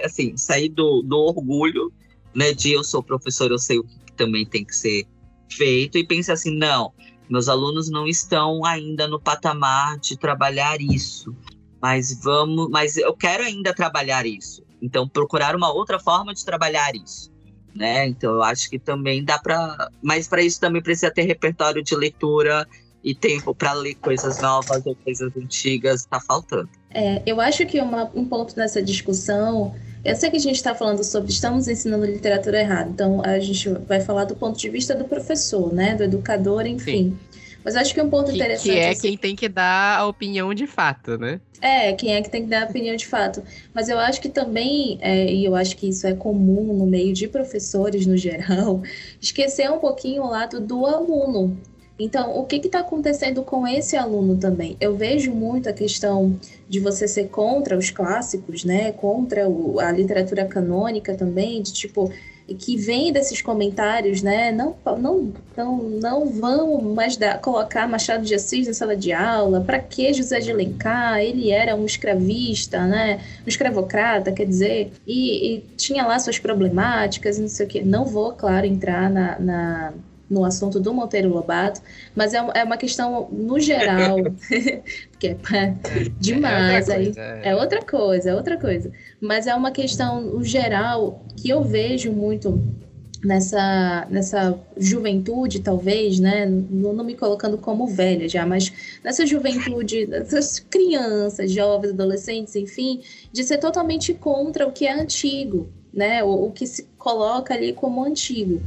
assim, sair do, do orgulho, né? De eu sou professor, eu sei o que também tem que ser feito e pensar assim, não, meus alunos não estão ainda no patamar de trabalhar isso mas vamos, mas eu quero ainda trabalhar isso. Então procurar uma outra forma de trabalhar isso, né? Então eu acho que também dá para, mas para isso também precisa ter repertório de leitura e tempo para ler coisas novas ou coisas antigas, está faltando. É, eu acho que uma, um ponto nessa discussão eu sei que a gente está falando sobre estamos ensinando literatura errada, então a gente vai falar do ponto de vista do professor, né, do educador, enfim. Sim. Mas acho que um ponto que, interessante. Que é assim, quem tem que dar a opinião de fato, né? É, quem é que tem que dar a opinião de fato. Mas eu acho que também, é, e eu acho que isso é comum no meio de professores no geral, esquecer um pouquinho o lado do aluno. Então, o que está acontecendo com esse aluno também? Eu vejo muito a questão de você ser contra os clássicos, né? Contra o, a literatura canônica também, de tipo, que vem desses comentários, né? Não, não, não, não vão mais dar, colocar Machado de Assis na sala de aula. Para que José de Alencar? Ele era um escravista, né? Um escravocrata, quer dizer, e, e tinha lá suas problemáticas, não sei o quê. Não vou, claro, entrar na, na no assunto do Monteiro Lobato, mas é, é uma questão no geral, porque é, é demais, é outra, coisa, aí, é. é outra coisa, é outra coisa, mas é uma questão geral que eu vejo muito nessa, nessa juventude, talvez, né? Não, não, me colocando como velha já, mas nessa juventude, dessas crianças, jovens, adolescentes, enfim, de ser totalmente contra o que é antigo, né? O, o que se coloca ali como antigo.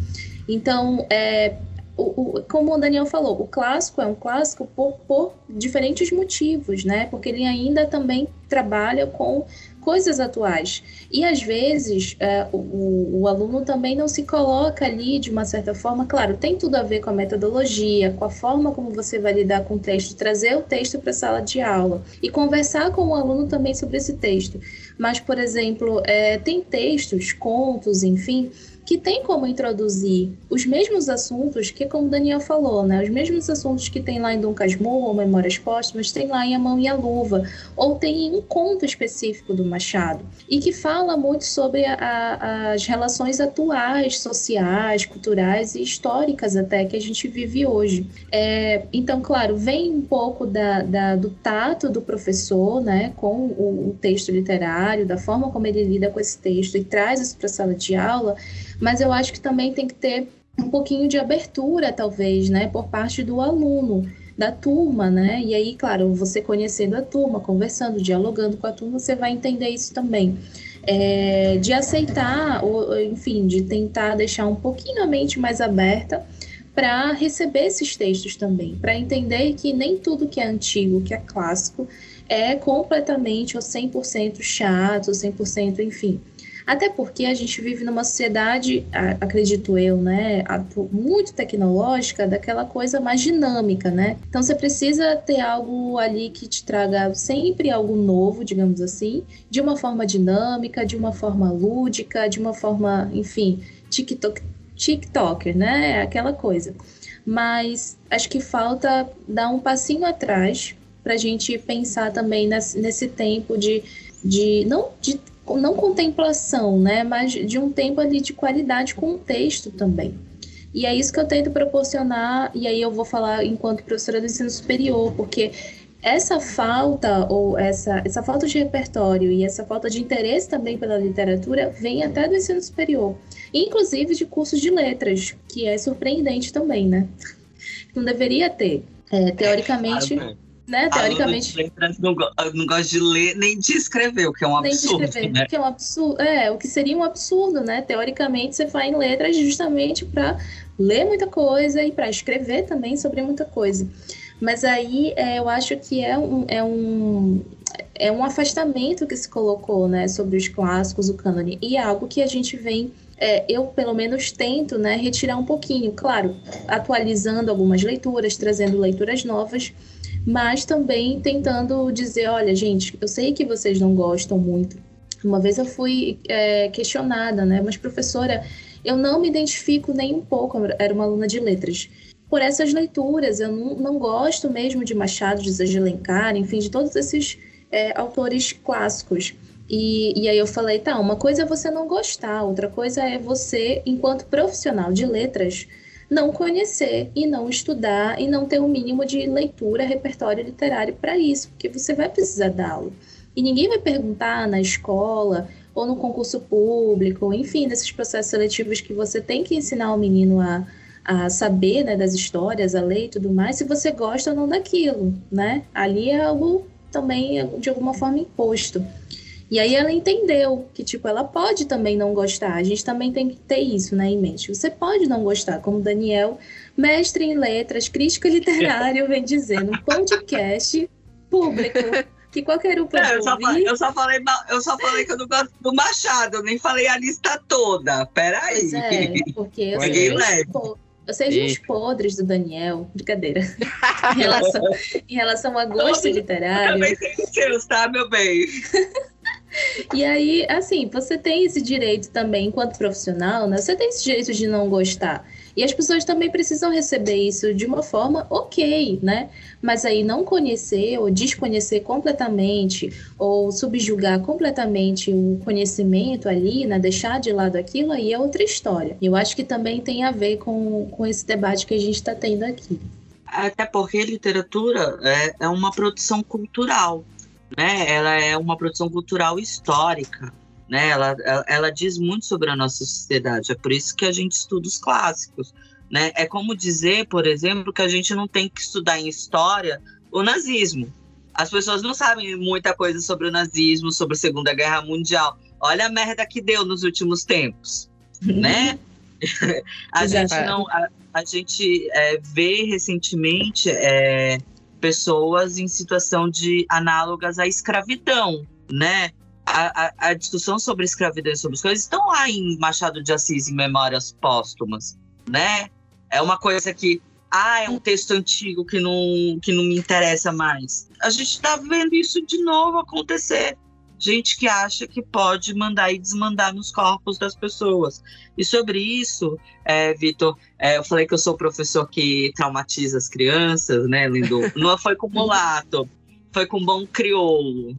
Então, é, o, o, como o Daniel falou, o clássico é um clássico por, por diferentes motivos, né? Porque ele ainda também trabalha com coisas atuais. E às vezes é, o, o, aluno também não se coloca ali de uma certa forma, claro, tem tudo a ver com a metodologia, com a forma como você vai lidar com o texto, trazer o texto para a sala de aula e conversar com o aluno também sobre esse texto. Mas, por exemplo, é, tem textos, contos, enfim, que tem como introduzir os mesmos assuntos que, como o Daniel falou, né, os mesmos assuntos que tem lá em Dom Casmurro ou Memórias Póstumas, tem lá em A Mão e a Luva, ou tem um conto específico do Machado, e que fala muito sobre a, a, as relações atuais, sociais, culturais e históricas até que a gente vive hoje. É, então, claro, vem um pouco da, da, do tato do professor, né, com o, o texto literário, da forma como ele lida com esse texto e traz isso para a sala de aula, mas eu acho que também tem que ter um pouquinho de abertura, talvez, né, por parte do aluno, da turma, né? E aí, claro, você conhecendo a turma, conversando, dialogando com a turma, você vai entender isso também. É, de aceitar, ou, enfim, de tentar deixar um pouquinho a mente mais aberta para receber esses textos também, para entender que nem tudo que é antigo, que é clássico, é completamente ou 100% chato, 100%, enfim. Até porque a gente vive numa sociedade, acredito eu, né, muito tecnológica, daquela coisa mais dinâmica, né? Então você precisa ter algo ali que te traga sempre algo novo, digamos assim, de uma forma dinâmica, de uma forma lúdica, de uma forma, enfim, TikTok, TikToker, né? Aquela coisa. Mas acho que falta dar um passinho atrás para a gente pensar também nesse, tempo de, de não de não contemplação, né, mas de um tempo ali de qualidade com o texto também. E é isso que eu tento proporcionar, e aí eu vou falar enquanto professora do ensino superior, porque essa falta ou essa, essa falta de repertório e essa falta de interesse também pela literatura vem até do ensino superior, inclusive de cursos de letras, que é surpreendente também, né? Não deveria ter. É, teoricamente. É, né? Teoricamente. Não, não gosto de ler nem de escrever, o que é um absurdo. Escrever, né? que é um absurdo. É, o que seria um absurdo, né? Teoricamente, você faz em letras justamente para ler muita coisa e para escrever também sobre muita coisa. Mas aí é, eu acho que é um, é um é um afastamento que se colocou, né, sobre os clássicos, o cânone, e é algo que a gente vem é, eu pelo menos tento né, retirar um pouquinho, claro, atualizando algumas leituras, trazendo leituras novas, mas também tentando dizer, olha, gente, eu sei que vocês não gostam muito. Uma vez eu fui é, questionada, né? Mas professora, eu não me identifico nem um pouco, era uma aluna de letras, por essas leituras. Eu não, não gosto mesmo de Machado, de Zé enfim, de todos esses é, autores clássicos. E, e, aí eu falei, tá, uma coisa é você não gostar, outra coisa é você, enquanto profissional de letras, não conhecer e não estudar e não ter o um mínimo de leitura, repertório literário para isso, porque você vai precisar dá-lo. E ninguém vai perguntar na escola ou no concurso público, enfim, nesses processos seletivos que você tem que ensinar o menino a, a saber né, das histórias, a ler e tudo mais, se você gosta ou não daquilo, né? Ali é algo também, de alguma forma, imposto. E aí ela entendeu que, tipo, ela pode também não gostar. A gente também tem que ter isso, né, em mente. Você pode não gostar, como Daniel, mestre em letras, crítica literária, vem dizendo, um podcast público que qualquer um pode é, eu, só falei, eu, só falei, eu só falei que eu não gosto do Machado, eu nem falei a lista toda. Peraí. Pois é, porque eu sei, eu sei os podres do Daniel, brincadeira, em relação, em relação a gosto literário. Eu também sei os seus, tá, meu bem? E aí, assim, você tem esse direito também, enquanto profissional, né? Você tem esse direito de não gostar. E as pessoas também precisam receber isso de uma forma ok, né? Mas aí não conhecer ou desconhecer completamente ou subjugar completamente o conhecimento ali, né? Deixar de lado aquilo aí é outra história. Eu acho que também tem a ver com, com esse debate que a gente está tendo aqui. Até porque literatura é, é uma produção cultural né? Ela é uma produção cultural histórica, né? Ela, ela, ela, diz muito sobre a nossa sociedade. É por isso que a gente estuda os clássicos, né? É como dizer, por exemplo, que a gente não tem que estudar em história o nazismo. As pessoas não sabem muita coisa sobre o nazismo, sobre a Segunda Guerra Mundial. Olha a merda que deu nos últimos tempos, né? a gente não, a, a gente é, vê recentemente é, pessoas em situação de análogas à escravidão, né? A, a, a, discussão sobre escravidão e sobre as coisas estão lá em Machado de Assis, em Memórias Póstumas, né? É uma coisa que, ah, é um texto antigo que não, que não me interessa mais. A gente está vendo isso de novo acontecer, gente que acha que pode mandar e desmandar nos corpos das pessoas. E sobre isso, é, Vitor, é, eu falei que eu sou professor que traumatiza as crianças, né, Lindo? Não foi com mulato, foi com bom crioulo.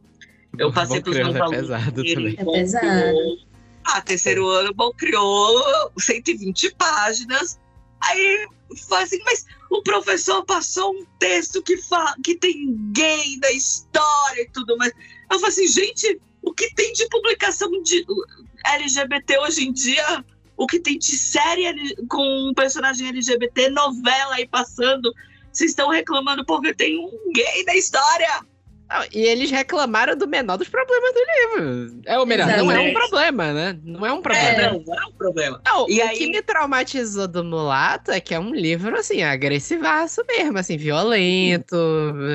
Eu passei para os meus é alunos. Pesado também. É pesado. Ah, terceiro ano, bom crioulo, 120 páginas. Aí foi assim, mas o professor passou um texto que, fala, que tem gay da história e tudo mais. Eu falei assim, gente, o que tem de publicação de LGBT hoje em dia? O que tem de série com um personagem LGBT, novela aí passando? Vocês estão reclamando porque tem um gay da história? Não, e eles reclamaram do menor dos problemas do livro. É o melhor, não é um problema, né? Não é um problema. É, não, não é um problema. Não, e o aí... que me traumatizou do Mulato é que é um livro, assim, agressivaço mesmo, assim, violento.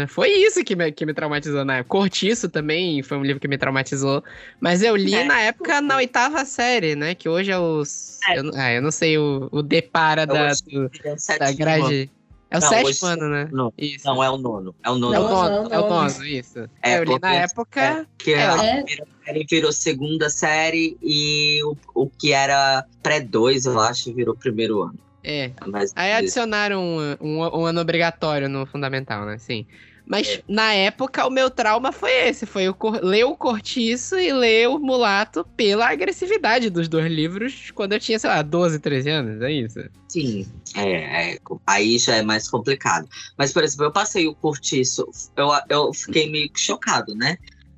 Foi isso que me, que me traumatizou na época. Cortiço também foi um livro que me traumatizou. Mas eu li é. na época na oitava série, né? Que hoje é o. É. Eu, ah, eu não sei o, o depara da, do, é da grade. É o não, sétimo hoje... ano, né? Não, isso. não, é o nono. É o nono. É o nono, é o nono isso. É, eu li na época. É, que é. a primeira série virou segunda série e o, o que era pré-2, eu acho, virou primeiro ano. É. Mas, Aí adicionaram um, um, um ano obrigatório no fundamental, né? Sim. Mas é. na época o meu trauma foi esse: foi o ler o Cortiço e ler o Mulato pela agressividade dos dois livros quando eu tinha, sei lá, 12, 13 anos, é isso? Sim, é, é, aí já é mais complicado. Mas, por exemplo, eu passei o Cortiço, eu, eu fiquei meio chocado, né?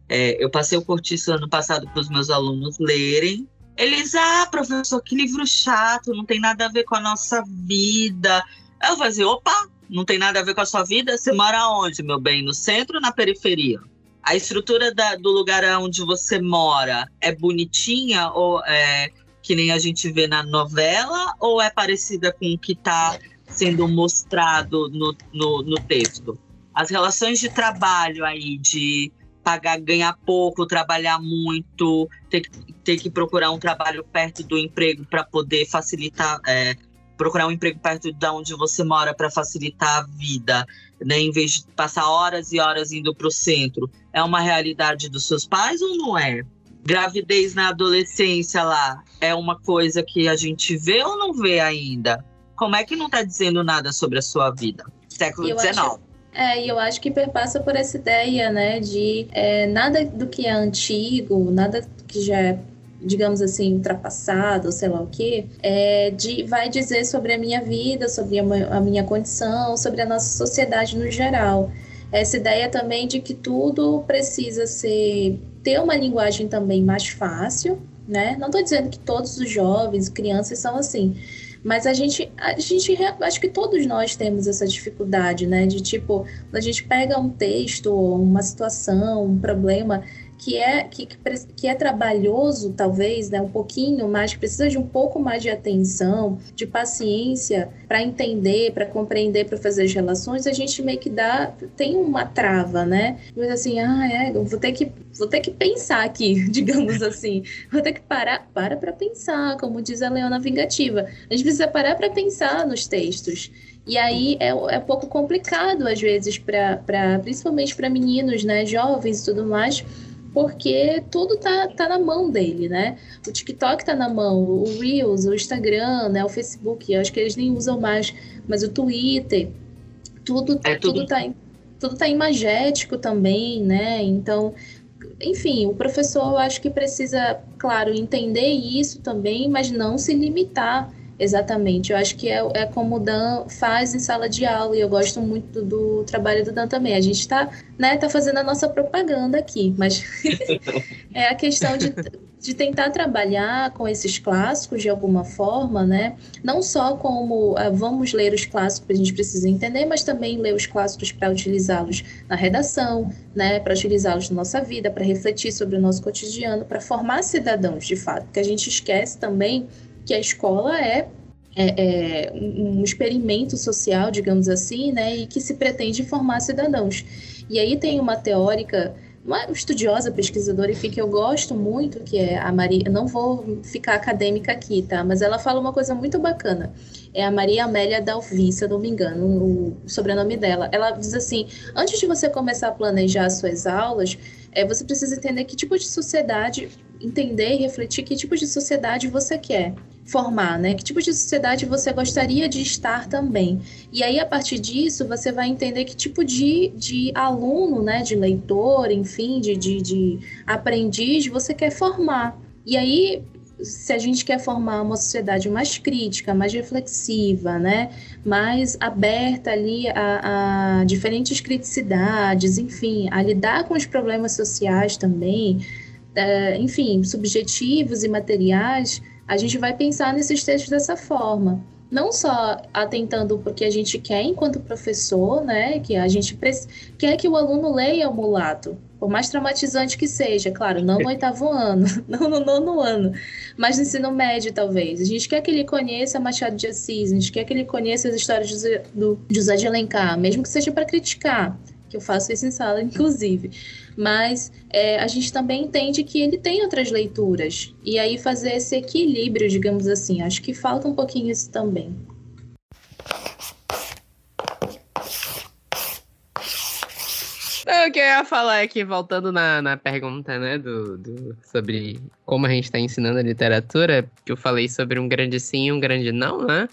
É, eu passei o Cortiço ano passado para os meus alunos lerem. Eles, ah, professor, que livro chato, não tem nada a ver com a nossa vida. Eu falei assim, opa, não tem nada a ver com a sua vida. Você mora onde, meu bem? No centro ou na periferia? A estrutura da, do lugar onde você mora é bonitinha ou é que nem a gente vê na novela ou é parecida com o que está sendo mostrado no, no, no texto? As relações de trabalho aí, de pagar, ganhar pouco, trabalhar muito, ter, ter que procurar um trabalho perto do emprego para poder facilitar, é, procurar um emprego perto de onde você mora para facilitar a vida, né? Em vez de passar horas e horas indo para o centro, é uma realidade dos seus pais ou não é? Gravidez na adolescência lá é uma coisa que a gente vê ou não vê ainda? Como é que não está dizendo nada sobre a sua vida? Século XIX. É, e eu acho que perpassa por essa ideia, né, de é, nada do que é antigo, nada que já é digamos assim, ultrapassado, sei lá o que, é, de, vai dizer sobre a minha vida, sobre a, a minha condição, sobre a nossa sociedade no geral. Essa ideia também de que tudo precisa ser ter uma linguagem também mais fácil, né? Não estou dizendo que todos os jovens, crianças são assim, mas a gente, a gente, acho que todos nós temos essa dificuldade, né? De tipo, a gente pega um texto, uma situação, um problema que é, que, que é trabalhoso, talvez, né, um pouquinho mais, precisa de um pouco mais de atenção, de paciência para entender, para compreender, para fazer as relações, a gente meio que dá, tem uma trava, né? Mas assim, ah, é, vou ter que, vou ter que pensar aqui, digamos assim, vou ter que parar, para para pensar, como diz a Leona Vingativa. A gente precisa parar para pensar nos textos. E aí é, é um pouco complicado, às vezes, para principalmente para meninos, né, jovens e tudo mais, porque tudo tá, tá na mão dele, né? O TikTok tá na mão, o Reels, o Instagram, né? O Facebook, eu acho que eles nem usam mais, mas o Twitter, tudo, é tudo... tudo tá tudo tá imagético também, né? Então, enfim, o professor eu acho que precisa, claro, entender isso também, mas não se limitar Exatamente, eu acho que é, é como o Dan faz em sala de aula e eu gosto muito do, trabalho do Dan também. A gente está né, tá fazendo a nossa propaganda aqui, mas é a questão de, de tentar trabalhar com esses clássicos de alguma forma, né? Não só como uh, vamos ler os clássicos, a gente precisa entender, mas também ler os clássicos para utilizá-los na redação, né? Para utilizá-los na nossa vida, para refletir sobre o nosso cotidiano, para formar cidadãos de fato, porque a gente esquece também que a escola é, é, é um experimento social, digamos assim, né, e que se pretende formar cidadãos. E aí tem uma teórica uma estudiosa, pesquisadora, enfim, que eu gosto muito, que é a Maria. Não vou ficar acadêmica aqui, tá? Mas ela fala uma coisa muito bacana. É a Maria Amélia Dalvi, se eu não me engano, o sobrenome dela. Ela diz assim: antes de você começar a planejar as suas aulas, é, você precisa entender que tipo de sociedade, entender e refletir que tipo de sociedade você quer formar, né? Que tipo de sociedade você gostaria de estar também. E aí, a partir disso, você vai entender que tipo de, de aluno, né? De leitor, enfim, de, de, de aprendiz você quer formar. E aí, se a gente quer formar uma sociedade mais crítica, mais reflexiva, né, mais aberta ali a, a, diferentes criticidades, enfim, a lidar com os problemas sociais também, é, enfim, subjetivos e materiais, a gente vai pensar nesses textos dessa forma. Não só atentando porque a gente quer enquanto professor, né, que a gente quer que o aluno leia o mulato, por mais traumatizante que seja, claro, não no oitavo ano, não no nono ano, mas no ensino médio, talvez. A gente quer que ele conheça Machado de Assis, a gente quer que ele conheça as histórias de José de Alencar, mesmo que seja para criticar, que eu faço isso em sala, inclusive mas é, a gente também entende que ele tem outras leituras. E aí fazer esse equilíbrio, digamos assim, acho que falta um pouquinho isso também. Eu queria falar aqui, voltando na, na pergunta, né, do, do, sobre como a gente está ensinando a literatura, que eu falei sobre um grande sim e um grande não, né?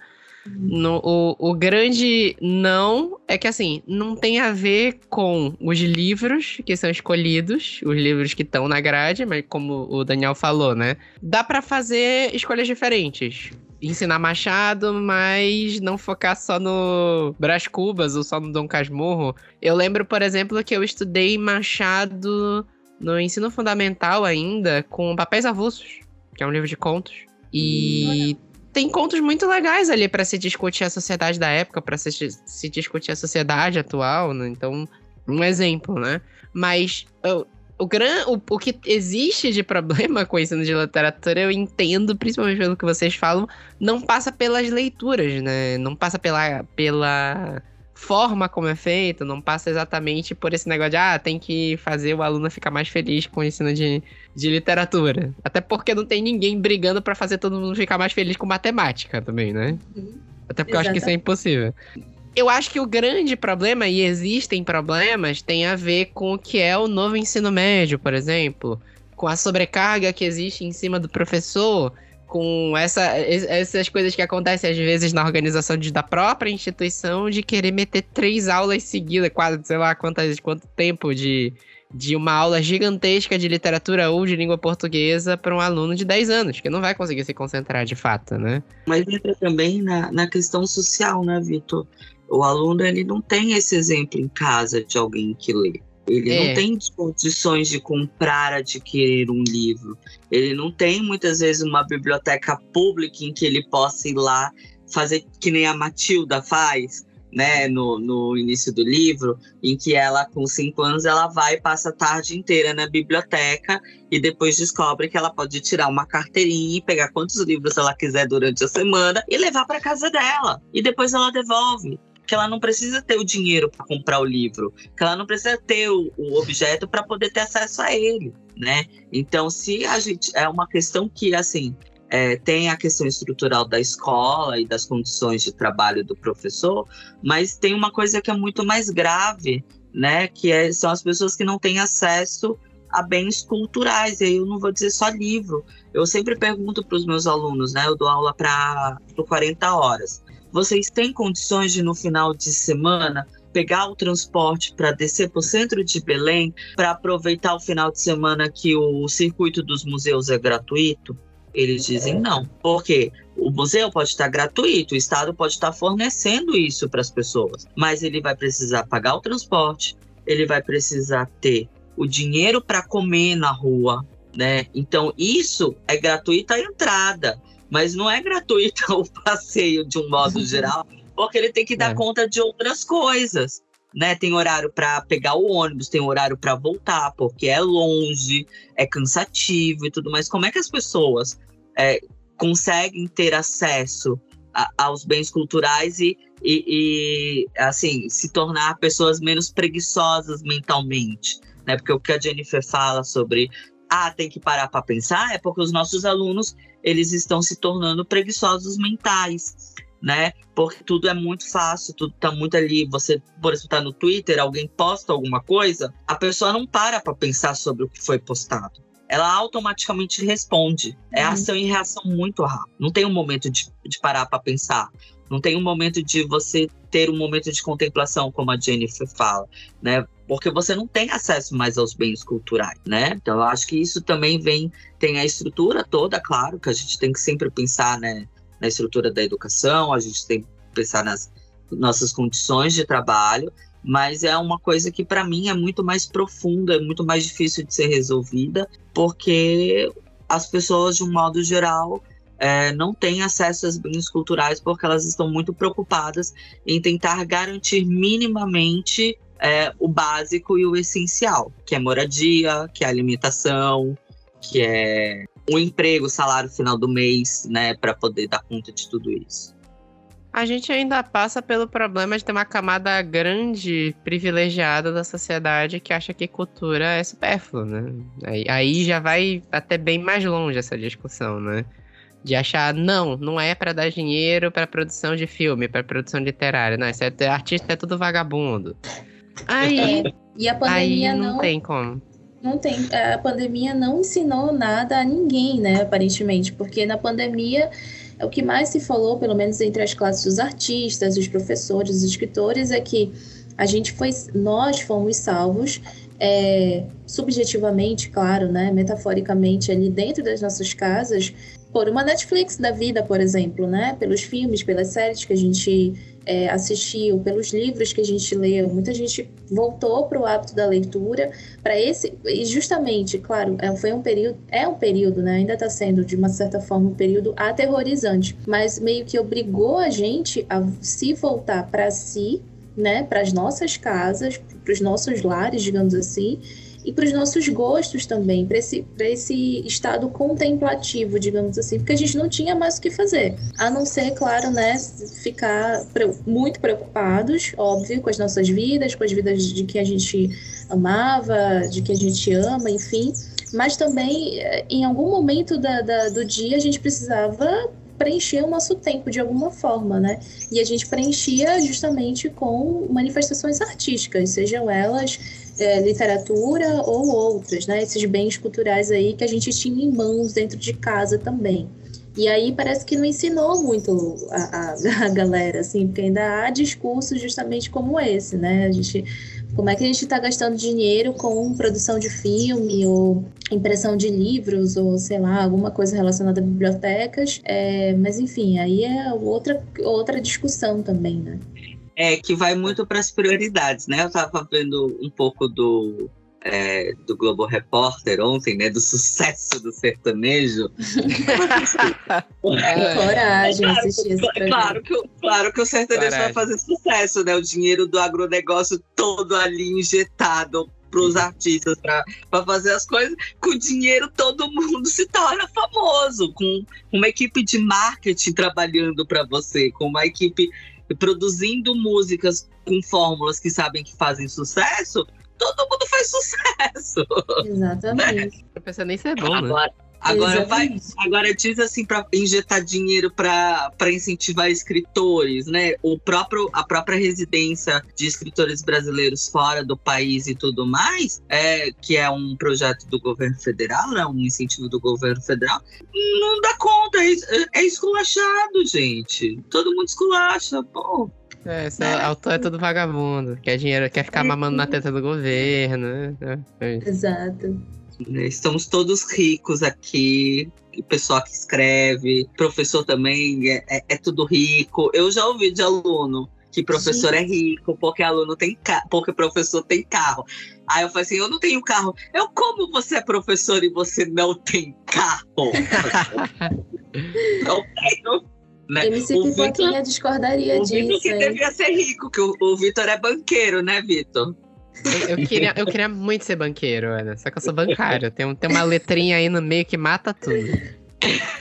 No, o, o grande não é que, assim, não tem a ver com os livros que são escolhidos, os livros que estão na grade, mas como o Daniel falou, né? Dá para fazer escolhas diferentes. Ensinar Machado, mas não focar só no Brás Cubas ou só no Dom Casmurro. Eu lembro, por exemplo, que eu estudei Machado no ensino fundamental ainda, com Papéis Avulsos, que é um livro de contos. E hum, tem contos muito legais ali para se discutir a sociedade da época, para se, se discutir a sociedade atual, né? Então, um exemplo, né? Mas o, o, gran, o, o que existe de problema com o ensino de literatura, eu entendo, principalmente pelo que vocês falam, não passa pelas leituras, né? Não passa pela, pela forma como é feito, não passa exatamente por esse negócio de, ah, tem que fazer o aluno ficar mais feliz com o ensino de, de literatura. Até porque não tem ninguém brigando para fazer todo mundo ficar mais feliz com matemática também, né? Uhum. Até porque Exato. eu acho que isso é impossível. Eu acho que o grande problema, e existem problemas, tem a ver com o que é o novo ensino médio, por exemplo. Com a sobrecarga que existe em cima do professor com essa, essas coisas que acontecem às vezes na organização de, da própria instituição de querer meter três aulas seguidas, quase, sei lá, quantas, quanto tempo de, de uma aula gigantesca de literatura ou de língua portuguesa para um aluno de 10 anos, que não vai conseguir se concentrar de fato, né? Mas entra também na, na questão social, né, Vitor? O aluno ele não tem esse exemplo em casa de alguém que lê. Ele é. não tem condições de comprar, adquirir um livro. Ele não tem muitas vezes uma biblioteca pública em que ele possa ir lá fazer que nem a Matilda faz, né, no, no início do livro, em que ela, com cinco anos, ela vai e passa a tarde inteira na biblioteca e depois descobre que ela pode tirar uma carteirinha e pegar quantos livros ela quiser durante a semana e levar para casa dela. E depois ela devolve que ela não precisa ter o dinheiro para comprar o livro, que ela não precisa ter o, o objeto para poder ter acesso a ele, né? Então, se a gente é uma questão que assim é, tem a questão estrutural da escola e das condições de trabalho do professor, mas tem uma coisa que é muito mais grave, né? Que é, são as pessoas que não têm acesso a bens culturais. E aí eu não vou dizer só livro. Eu sempre pergunto para os meus alunos, né? Eu dou aula para 40 horas vocês têm condições de, no final de semana, pegar o transporte para descer para o centro de Belém, para aproveitar o final de semana que o circuito dos museus é gratuito? Eles dizem não. Porque o museu pode estar gratuito, o Estado pode estar fornecendo isso para as pessoas, mas ele vai precisar pagar o transporte, ele vai precisar ter o dinheiro para comer na rua, né? Então isso é gratuita a entrada mas não é gratuito o passeio de um modo geral, porque ele tem que dar é. conta de outras coisas. Né, tem horário para pegar o ônibus, tem horário para voltar, porque é longe, é cansativo e tudo mais. Como é que as pessoas é, conseguem ter acesso a, aos bens culturais e, e, e, assim se tornar pessoas menos preguiçosas mentalmente? né? Porque o que a Jennifer fala sobre ah, tem que parar para pensar, é porque os nossos alunos eles estão se tornando preguiçosos mentais, né? Porque tudo é muito fácil, tudo tá muito ali. Você, por exemplo, tá no Twitter, alguém posta alguma coisa, a pessoa não para para pensar sobre o que foi postado. Ela automaticamente responde. É uhum. ação e reação muito rápido. Não tem um momento de, de parar para pensar. Não tem um momento de você ter um momento de contemplação, como a Jennifer fala, né? Porque você não tem acesso mais aos bens culturais, né? Então eu acho que isso também vem, tem a estrutura toda, claro, que a gente tem que sempre pensar, né, na estrutura da educação, a gente tem que pensar nas nossas condições de trabalho, mas é uma coisa que para mim é muito mais profunda, é muito mais difícil de ser resolvida, porque as pessoas, de um modo geral, é, não têm acesso aos bens culturais porque elas estão muito preocupadas em tentar garantir minimamente é, o básico e o essencial, que é moradia, que é alimentação, que é o emprego, salário final do mês, né, para poder dar conta de tudo isso. A gente ainda passa pelo problema de ter uma camada grande, privilegiada da sociedade que acha que cultura é supérflua, né? Aí, aí já vai até bem mais longe essa discussão, né? De achar, não, não é para dar dinheiro para produção de filme, para produção literária, não, isso é, artista é tudo vagabundo. Aí, é, e a pandemia aí não, não tem como. Não tem, a pandemia não ensinou nada a ninguém, né, aparentemente, porque na pandemia o que mais se falou, pelo menos entre as classes dos artistas, os professores, os escritores, é que a gente foi, nós fomos salvos é, subjetivamente, claro, né, metaforicamente ali dentro das nossas casas, por uma Netflix da vida, por exemplo, né? Pelos filmes, pelas séries que a gente é, assistiu, pelos livros que a gente leu. Muita gente voltou para o hábito da leitura para esse e justamente, claro, é, foi um período, é um período, né? Ainda está sendo de uma certa forma um período aterrorizante, mas meio que obrigou a gente a se voltar para si, né? Para as nossas casas, para os nossos lares, digamos assim e para os nossos gostos também, para esse, esse estado contemplativo, digamos assim, porque a gente não tinha mais o que fazer, a não ser, claro, né, ficar muito preocupados, óbvio, com as nossas vidas, com as vidas de quem a gente amava, de quem a gente ama, enfim, mas também eh, em algum momento da, da, do dia a gente precisava preencher o nosso tempo de alguma forma, né? E a gente preenchia justamente com manifestações artísticas, sejam elas é, literatura ou outras, né? Esses bens culturais aí que a gente tinha em mãos dentro de casa também. E aí parece que não ensinou muito a, a, a galera, assim, porque ainda há discursos justamente como esse, né? A gente como é que a gente está gastando dinheiro com produção de filme ou impressão de livros ou sei lá alguma coisa relacionada a bibliotecas é, mas enfim aí é outra outra discussão também né é, que vai muito para as prioridades, né? Eu estava vendo um pouco do, é, do Globo Repórter ontem, né? Do sucesso do sertanejo. é, coragem assistir esse programa. Claro que, claro que o sertanejo coragem. vai fazer sucesso, né? O dinheiro do agronegócio todo ali injetado para os artistas para fazer as coisas, com o dinheiro todo mundo se torna famoso, com uma equipe de marketing trabalhando para você, com uma equipe produzindo músicas com fórmulas que sabem que fazem sucesso, todo mundo faz sucesso. Exatamente. Não precisa nem ser bom, né? Agora, né? Agora vai, agora diz assim para injetar dinheiro para incentivar escritores, né? O próprio a própria residência de escritores brasileiros fora do país e tudo mais, é que é um projeto do governo federal, né? Um incentivo do governo federal, não dá conta, é, é esculachado, gente. Todo mundo esculacha, pô. É, esse é. autor é todo vagabundo. Quer dinheiro, quer ficar mamando na teta do governo. Né? É Exato. Né? Estamos todos ricos aqui. O pessoal que escreve, professor também é, é, é tudo rico. Eu já ouvi de aluno que professor Sim. é rico porque aluno tem porque professor tem carro. Aí eu falei assim, eu não tenho carro. Eu como você é professor e você não tem carro? não tenho. Né? MC Pipoquinha discordaria o disso. O Vitor que devia ser rico, que o, o Vitor é banqueiro, né, Vitor? Eu, eu, queria, eu queria muito ser banqueiro, Ana. Só que eu sou bancário. Tem, tem uma letrinha aí no meio que mata tudo.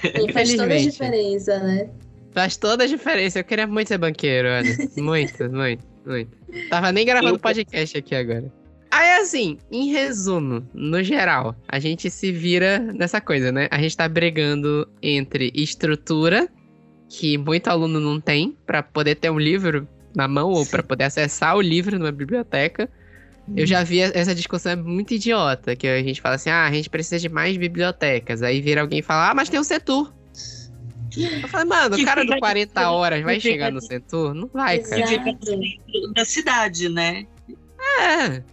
E faz toda a diferença, né? Faz toda a diferença. Eu queria muito ser banqueiro, Ana. Muito, muito, muito. Tava nem gravando podcast aqui agora. Aí, assim, em resumo, no geral, a gente se vira nessa coisa, né? A gente tá brigando entre estrutura, que muito aluno não tem, para poder ter um livro na mão ou para poder acessar o livro numa biblioteca. Eu já vi essa discussão é muito idiota, que a gente fala assim, ah, a gente precisa de mais bibliotecas. Aí vira alguém e fala, ah, mas tem o Setur. Eu falei, mano, o cara do 40 horas vai chegar no Setur? Não vai, cara. Da cidade, né? É.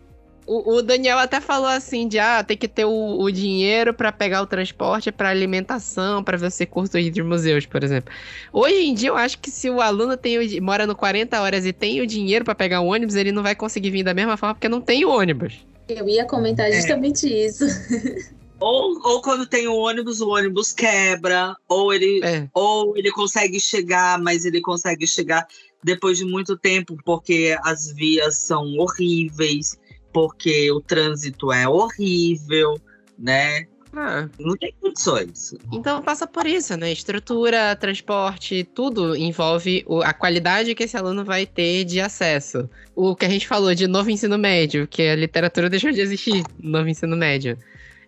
O, o, Daniel até falou assim de ah, tem que ter o, o dinheiro para pegar o transporte, para alimentação, para você curso de museus, por exemplo. Hoje em dia eu acho que se o aluno tem o, mora no 40 horas e tem o dinheiro para pegar o ônibus, ele não vai conseguir vir da mesma forma porque não tem o ônibus. Eu ia comentar é. justamente é. isso. Ou, ou quando tem o ônibus, o ônibus quebra, ou ele, é. ou ele consegue chegar, mas ele consegue chegar depois de muito tempo, porque as vias são horríveis porque o trânsito é horrível, né? Ah. Não tem condições. Então passa por isso, né? Estrutura, transporte, tudo envolve a qualidade que esse aluno vai ter de acesso. O que a gente falou de novo ensino médio, que a literatura deixou de existir no novo ensino médio.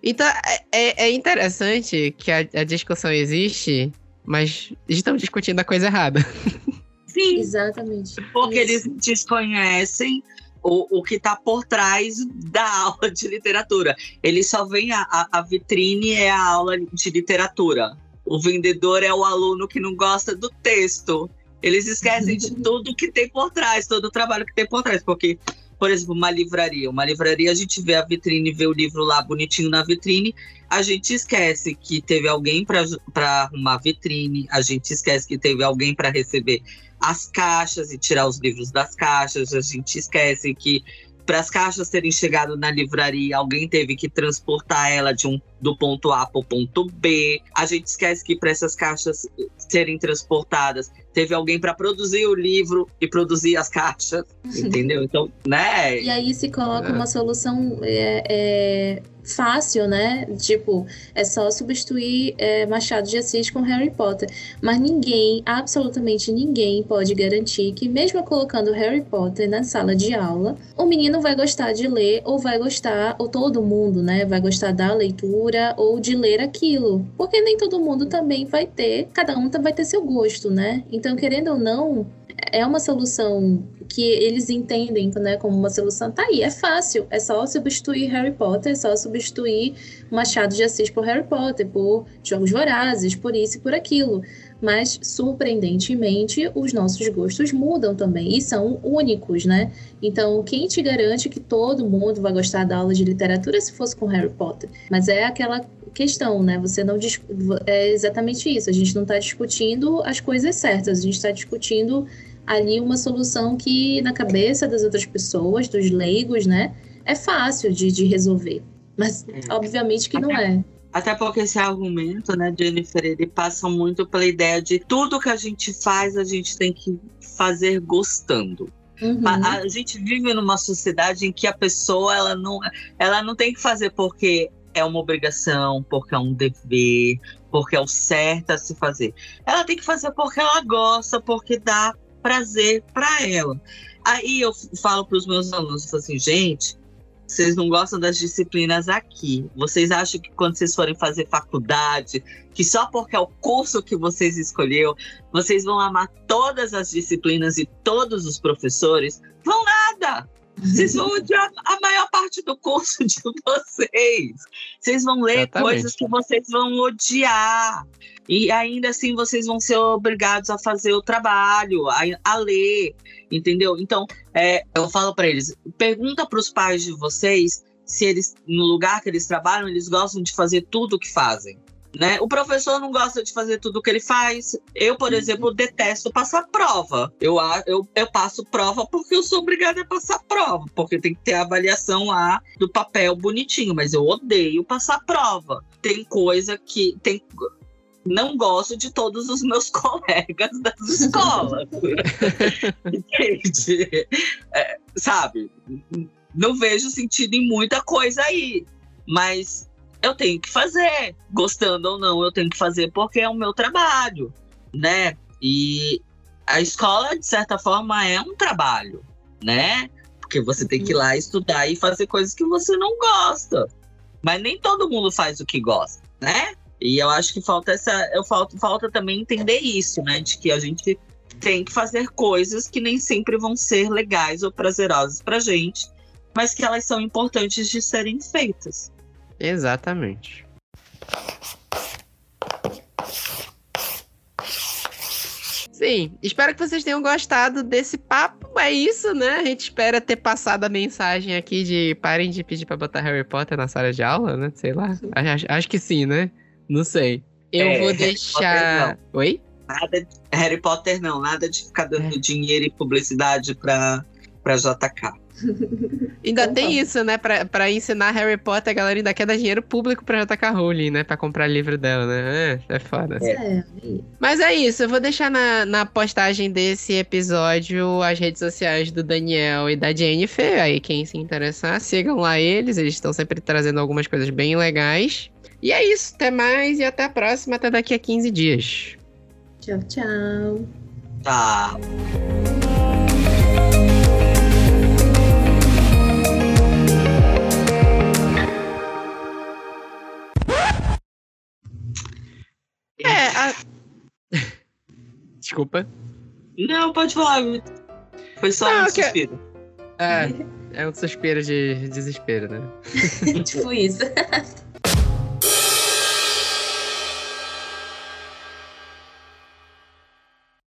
Então é, é, é interessante que a, a discussão existe, mas estamos discutindo a coisa errada. Sim. Exatamente. Porque Isso. eles desconhecem o, o que está por trás da aula de literatura. Ele só vem, a, a vitrine é a aula de literatura. O vendedor é o aluno que não gosta do texto. Eles esquecem de tudo que tem por trás, todo o trabalho que tem por trás. Porque, por exemplo, uma livraria. Uma livraria, a gente vê a vitrine, vê o livro lá bonitinho na vitrine. A gente esquece que teve alguém para arrumar a vitrine. A gente esquece que teve alguém para receber as caixas e tirar os livros das caixas. A gente esquece que para as caixas terem chegado na livraria, alguém teve que transportar ela de um, do ponto A para o ponto B. A gente esquece que para essas caixas serem transportadas, teve alguém para produzir o livro e produzir as caixas, entendeu? Então, né? E aí se coloca é. uma solução é, é fácil, né? Tipo, é só substituir é, Machado de Assis com Harry Potter. Mas ninguém, absolutamente ninguém, pode garantir que, mesmo colocando Harry Potter na sala de aula, o menino vai gostar de ler ou vai gostar, ou todo mundo, né? Vai gostar da leitura ou de ler aquilo. Porque nem todo mundo também vai ter, cada um vai ter seu gosto, né? Então, querendo ou não, é uma solução que eles entendem né, como uma solução. Tá aí, é fácil. É só substituir Harry Potter, é só substituir Machado de Assis por Harry Potter, por Jogos Vorazes, por isso e por aquilo. Mas, surpreendentemente, os nossos gostos mudam também e são únicos, né? Então, quem te garante que todo mundo vai gostar da aula de literatura se fosse com Harry Potter? Mas é aquela questão, né? Você não é exatamente isso. A gente não está discutindo as coisas certas. A gente está discutindo ali uma solução que na cabeça das outras pessoas, dos leigos, né, é fácil de, de resolver. Mas é. obviamente que não é. Até porque esse argumento, né, Jennifer, ele passa muito pela ideia de tudo que a gente faz, a gente tem que fazer gostando. Uhum. A, a, gente vive numa sociedade em que a pessoa ela não, ela não tem que fazer porque é uma obrigação, porque é um dever, porque é o certo a se fazer. Ela tem que fazer porque ela gosta, porque dá prazer para ela. Aí eu falo para os meus alunos, eu falo assim, gente, vocês não gostam das disciplinas aqui. Vocês acham que quando vocês forem fazer faculdade, que só porque é o curso que vocês escolheu, vocês vão amar todas as disciplinas e todos os professores? Vão nada! Vocês vão odiar a maior parte do curso de vocês. Vocês vão ler Exatamente. coisas que vocês vão odiar. E ainda assim vocês vão ser obrigados a fazer o trabalho, a, a ler, entendeu? Então, é, eu falo para eles: pergunta para os pais de vocês se eles, no lugar que eles trabalham, eles gostam de fazer tudo o que fazem. Né? O professor não gosta de fazer tudo o que ele faz. Eu, por uhum. exemplo, detesto passar prova. Eu, eu, eu passo prova porque eu sou obrigada a passar prova, porque tem que ter a avaliação lá do papel bonitinho, mas eu odeio passar prova. Tem coisa que. Tem, não gosto de todos os meus colegas das escolas. Entende? É, sabe? Não vejo sentido em muita coisa aí. Mas eu tenho que fazer, gostando ou não, eu tenho que fazer porque é o meu trabalho, né? E a escola, de certa forma, é um trabalho, né? Porque você tem que ir lá estudar e fazer coisas que você não gosta. Mas nem todo mundo faz o que gosta, né? E eu acho que falta essa. Eu falta, falta também entender isso, né? De que a gente tem que fazer coisas que nem sempre vão ser legais ou prazerosas pra gente, mas que elas são importantes de serem feitas. Exatamente. Sim, espero que vocês tenham gostado desse papo. É isso, né? A gente espera ter passado a mensagem aqui de parem de pedir pra botar Harry Potter na sala de aula, né? Sei lá. Acho, acho que sim, né? Não sei. Eu É, vou deixar. Oi? Nada de Harry Potter, não. Nada de ficar dando dinheiro e publicidade pra, pra JK. Ainda Então tem tá. isso, né? Pra, pra ensinar Harry Potter, a galera ainda quer dar dinheiro público pra JK Rowling, né? Pra comprar livro dela, né? É, é foda. É, aí. Mas é isso, eu vou deixar na, na postagem desse episódio as redes sociais do Daniel e da Jennifer. Aí quem se interessar, sigam lá eles, eles estão sempre trazendo algumas coisas bem legais. E é isso, até mais e até a próxima, até daqui a 15 dias. Tchau, tchau. Tá. É, a... Desculpa. Não, pode falar. Foi só Não, um que- suspiro. É, é um suspiro de desespero, né? tipo isso.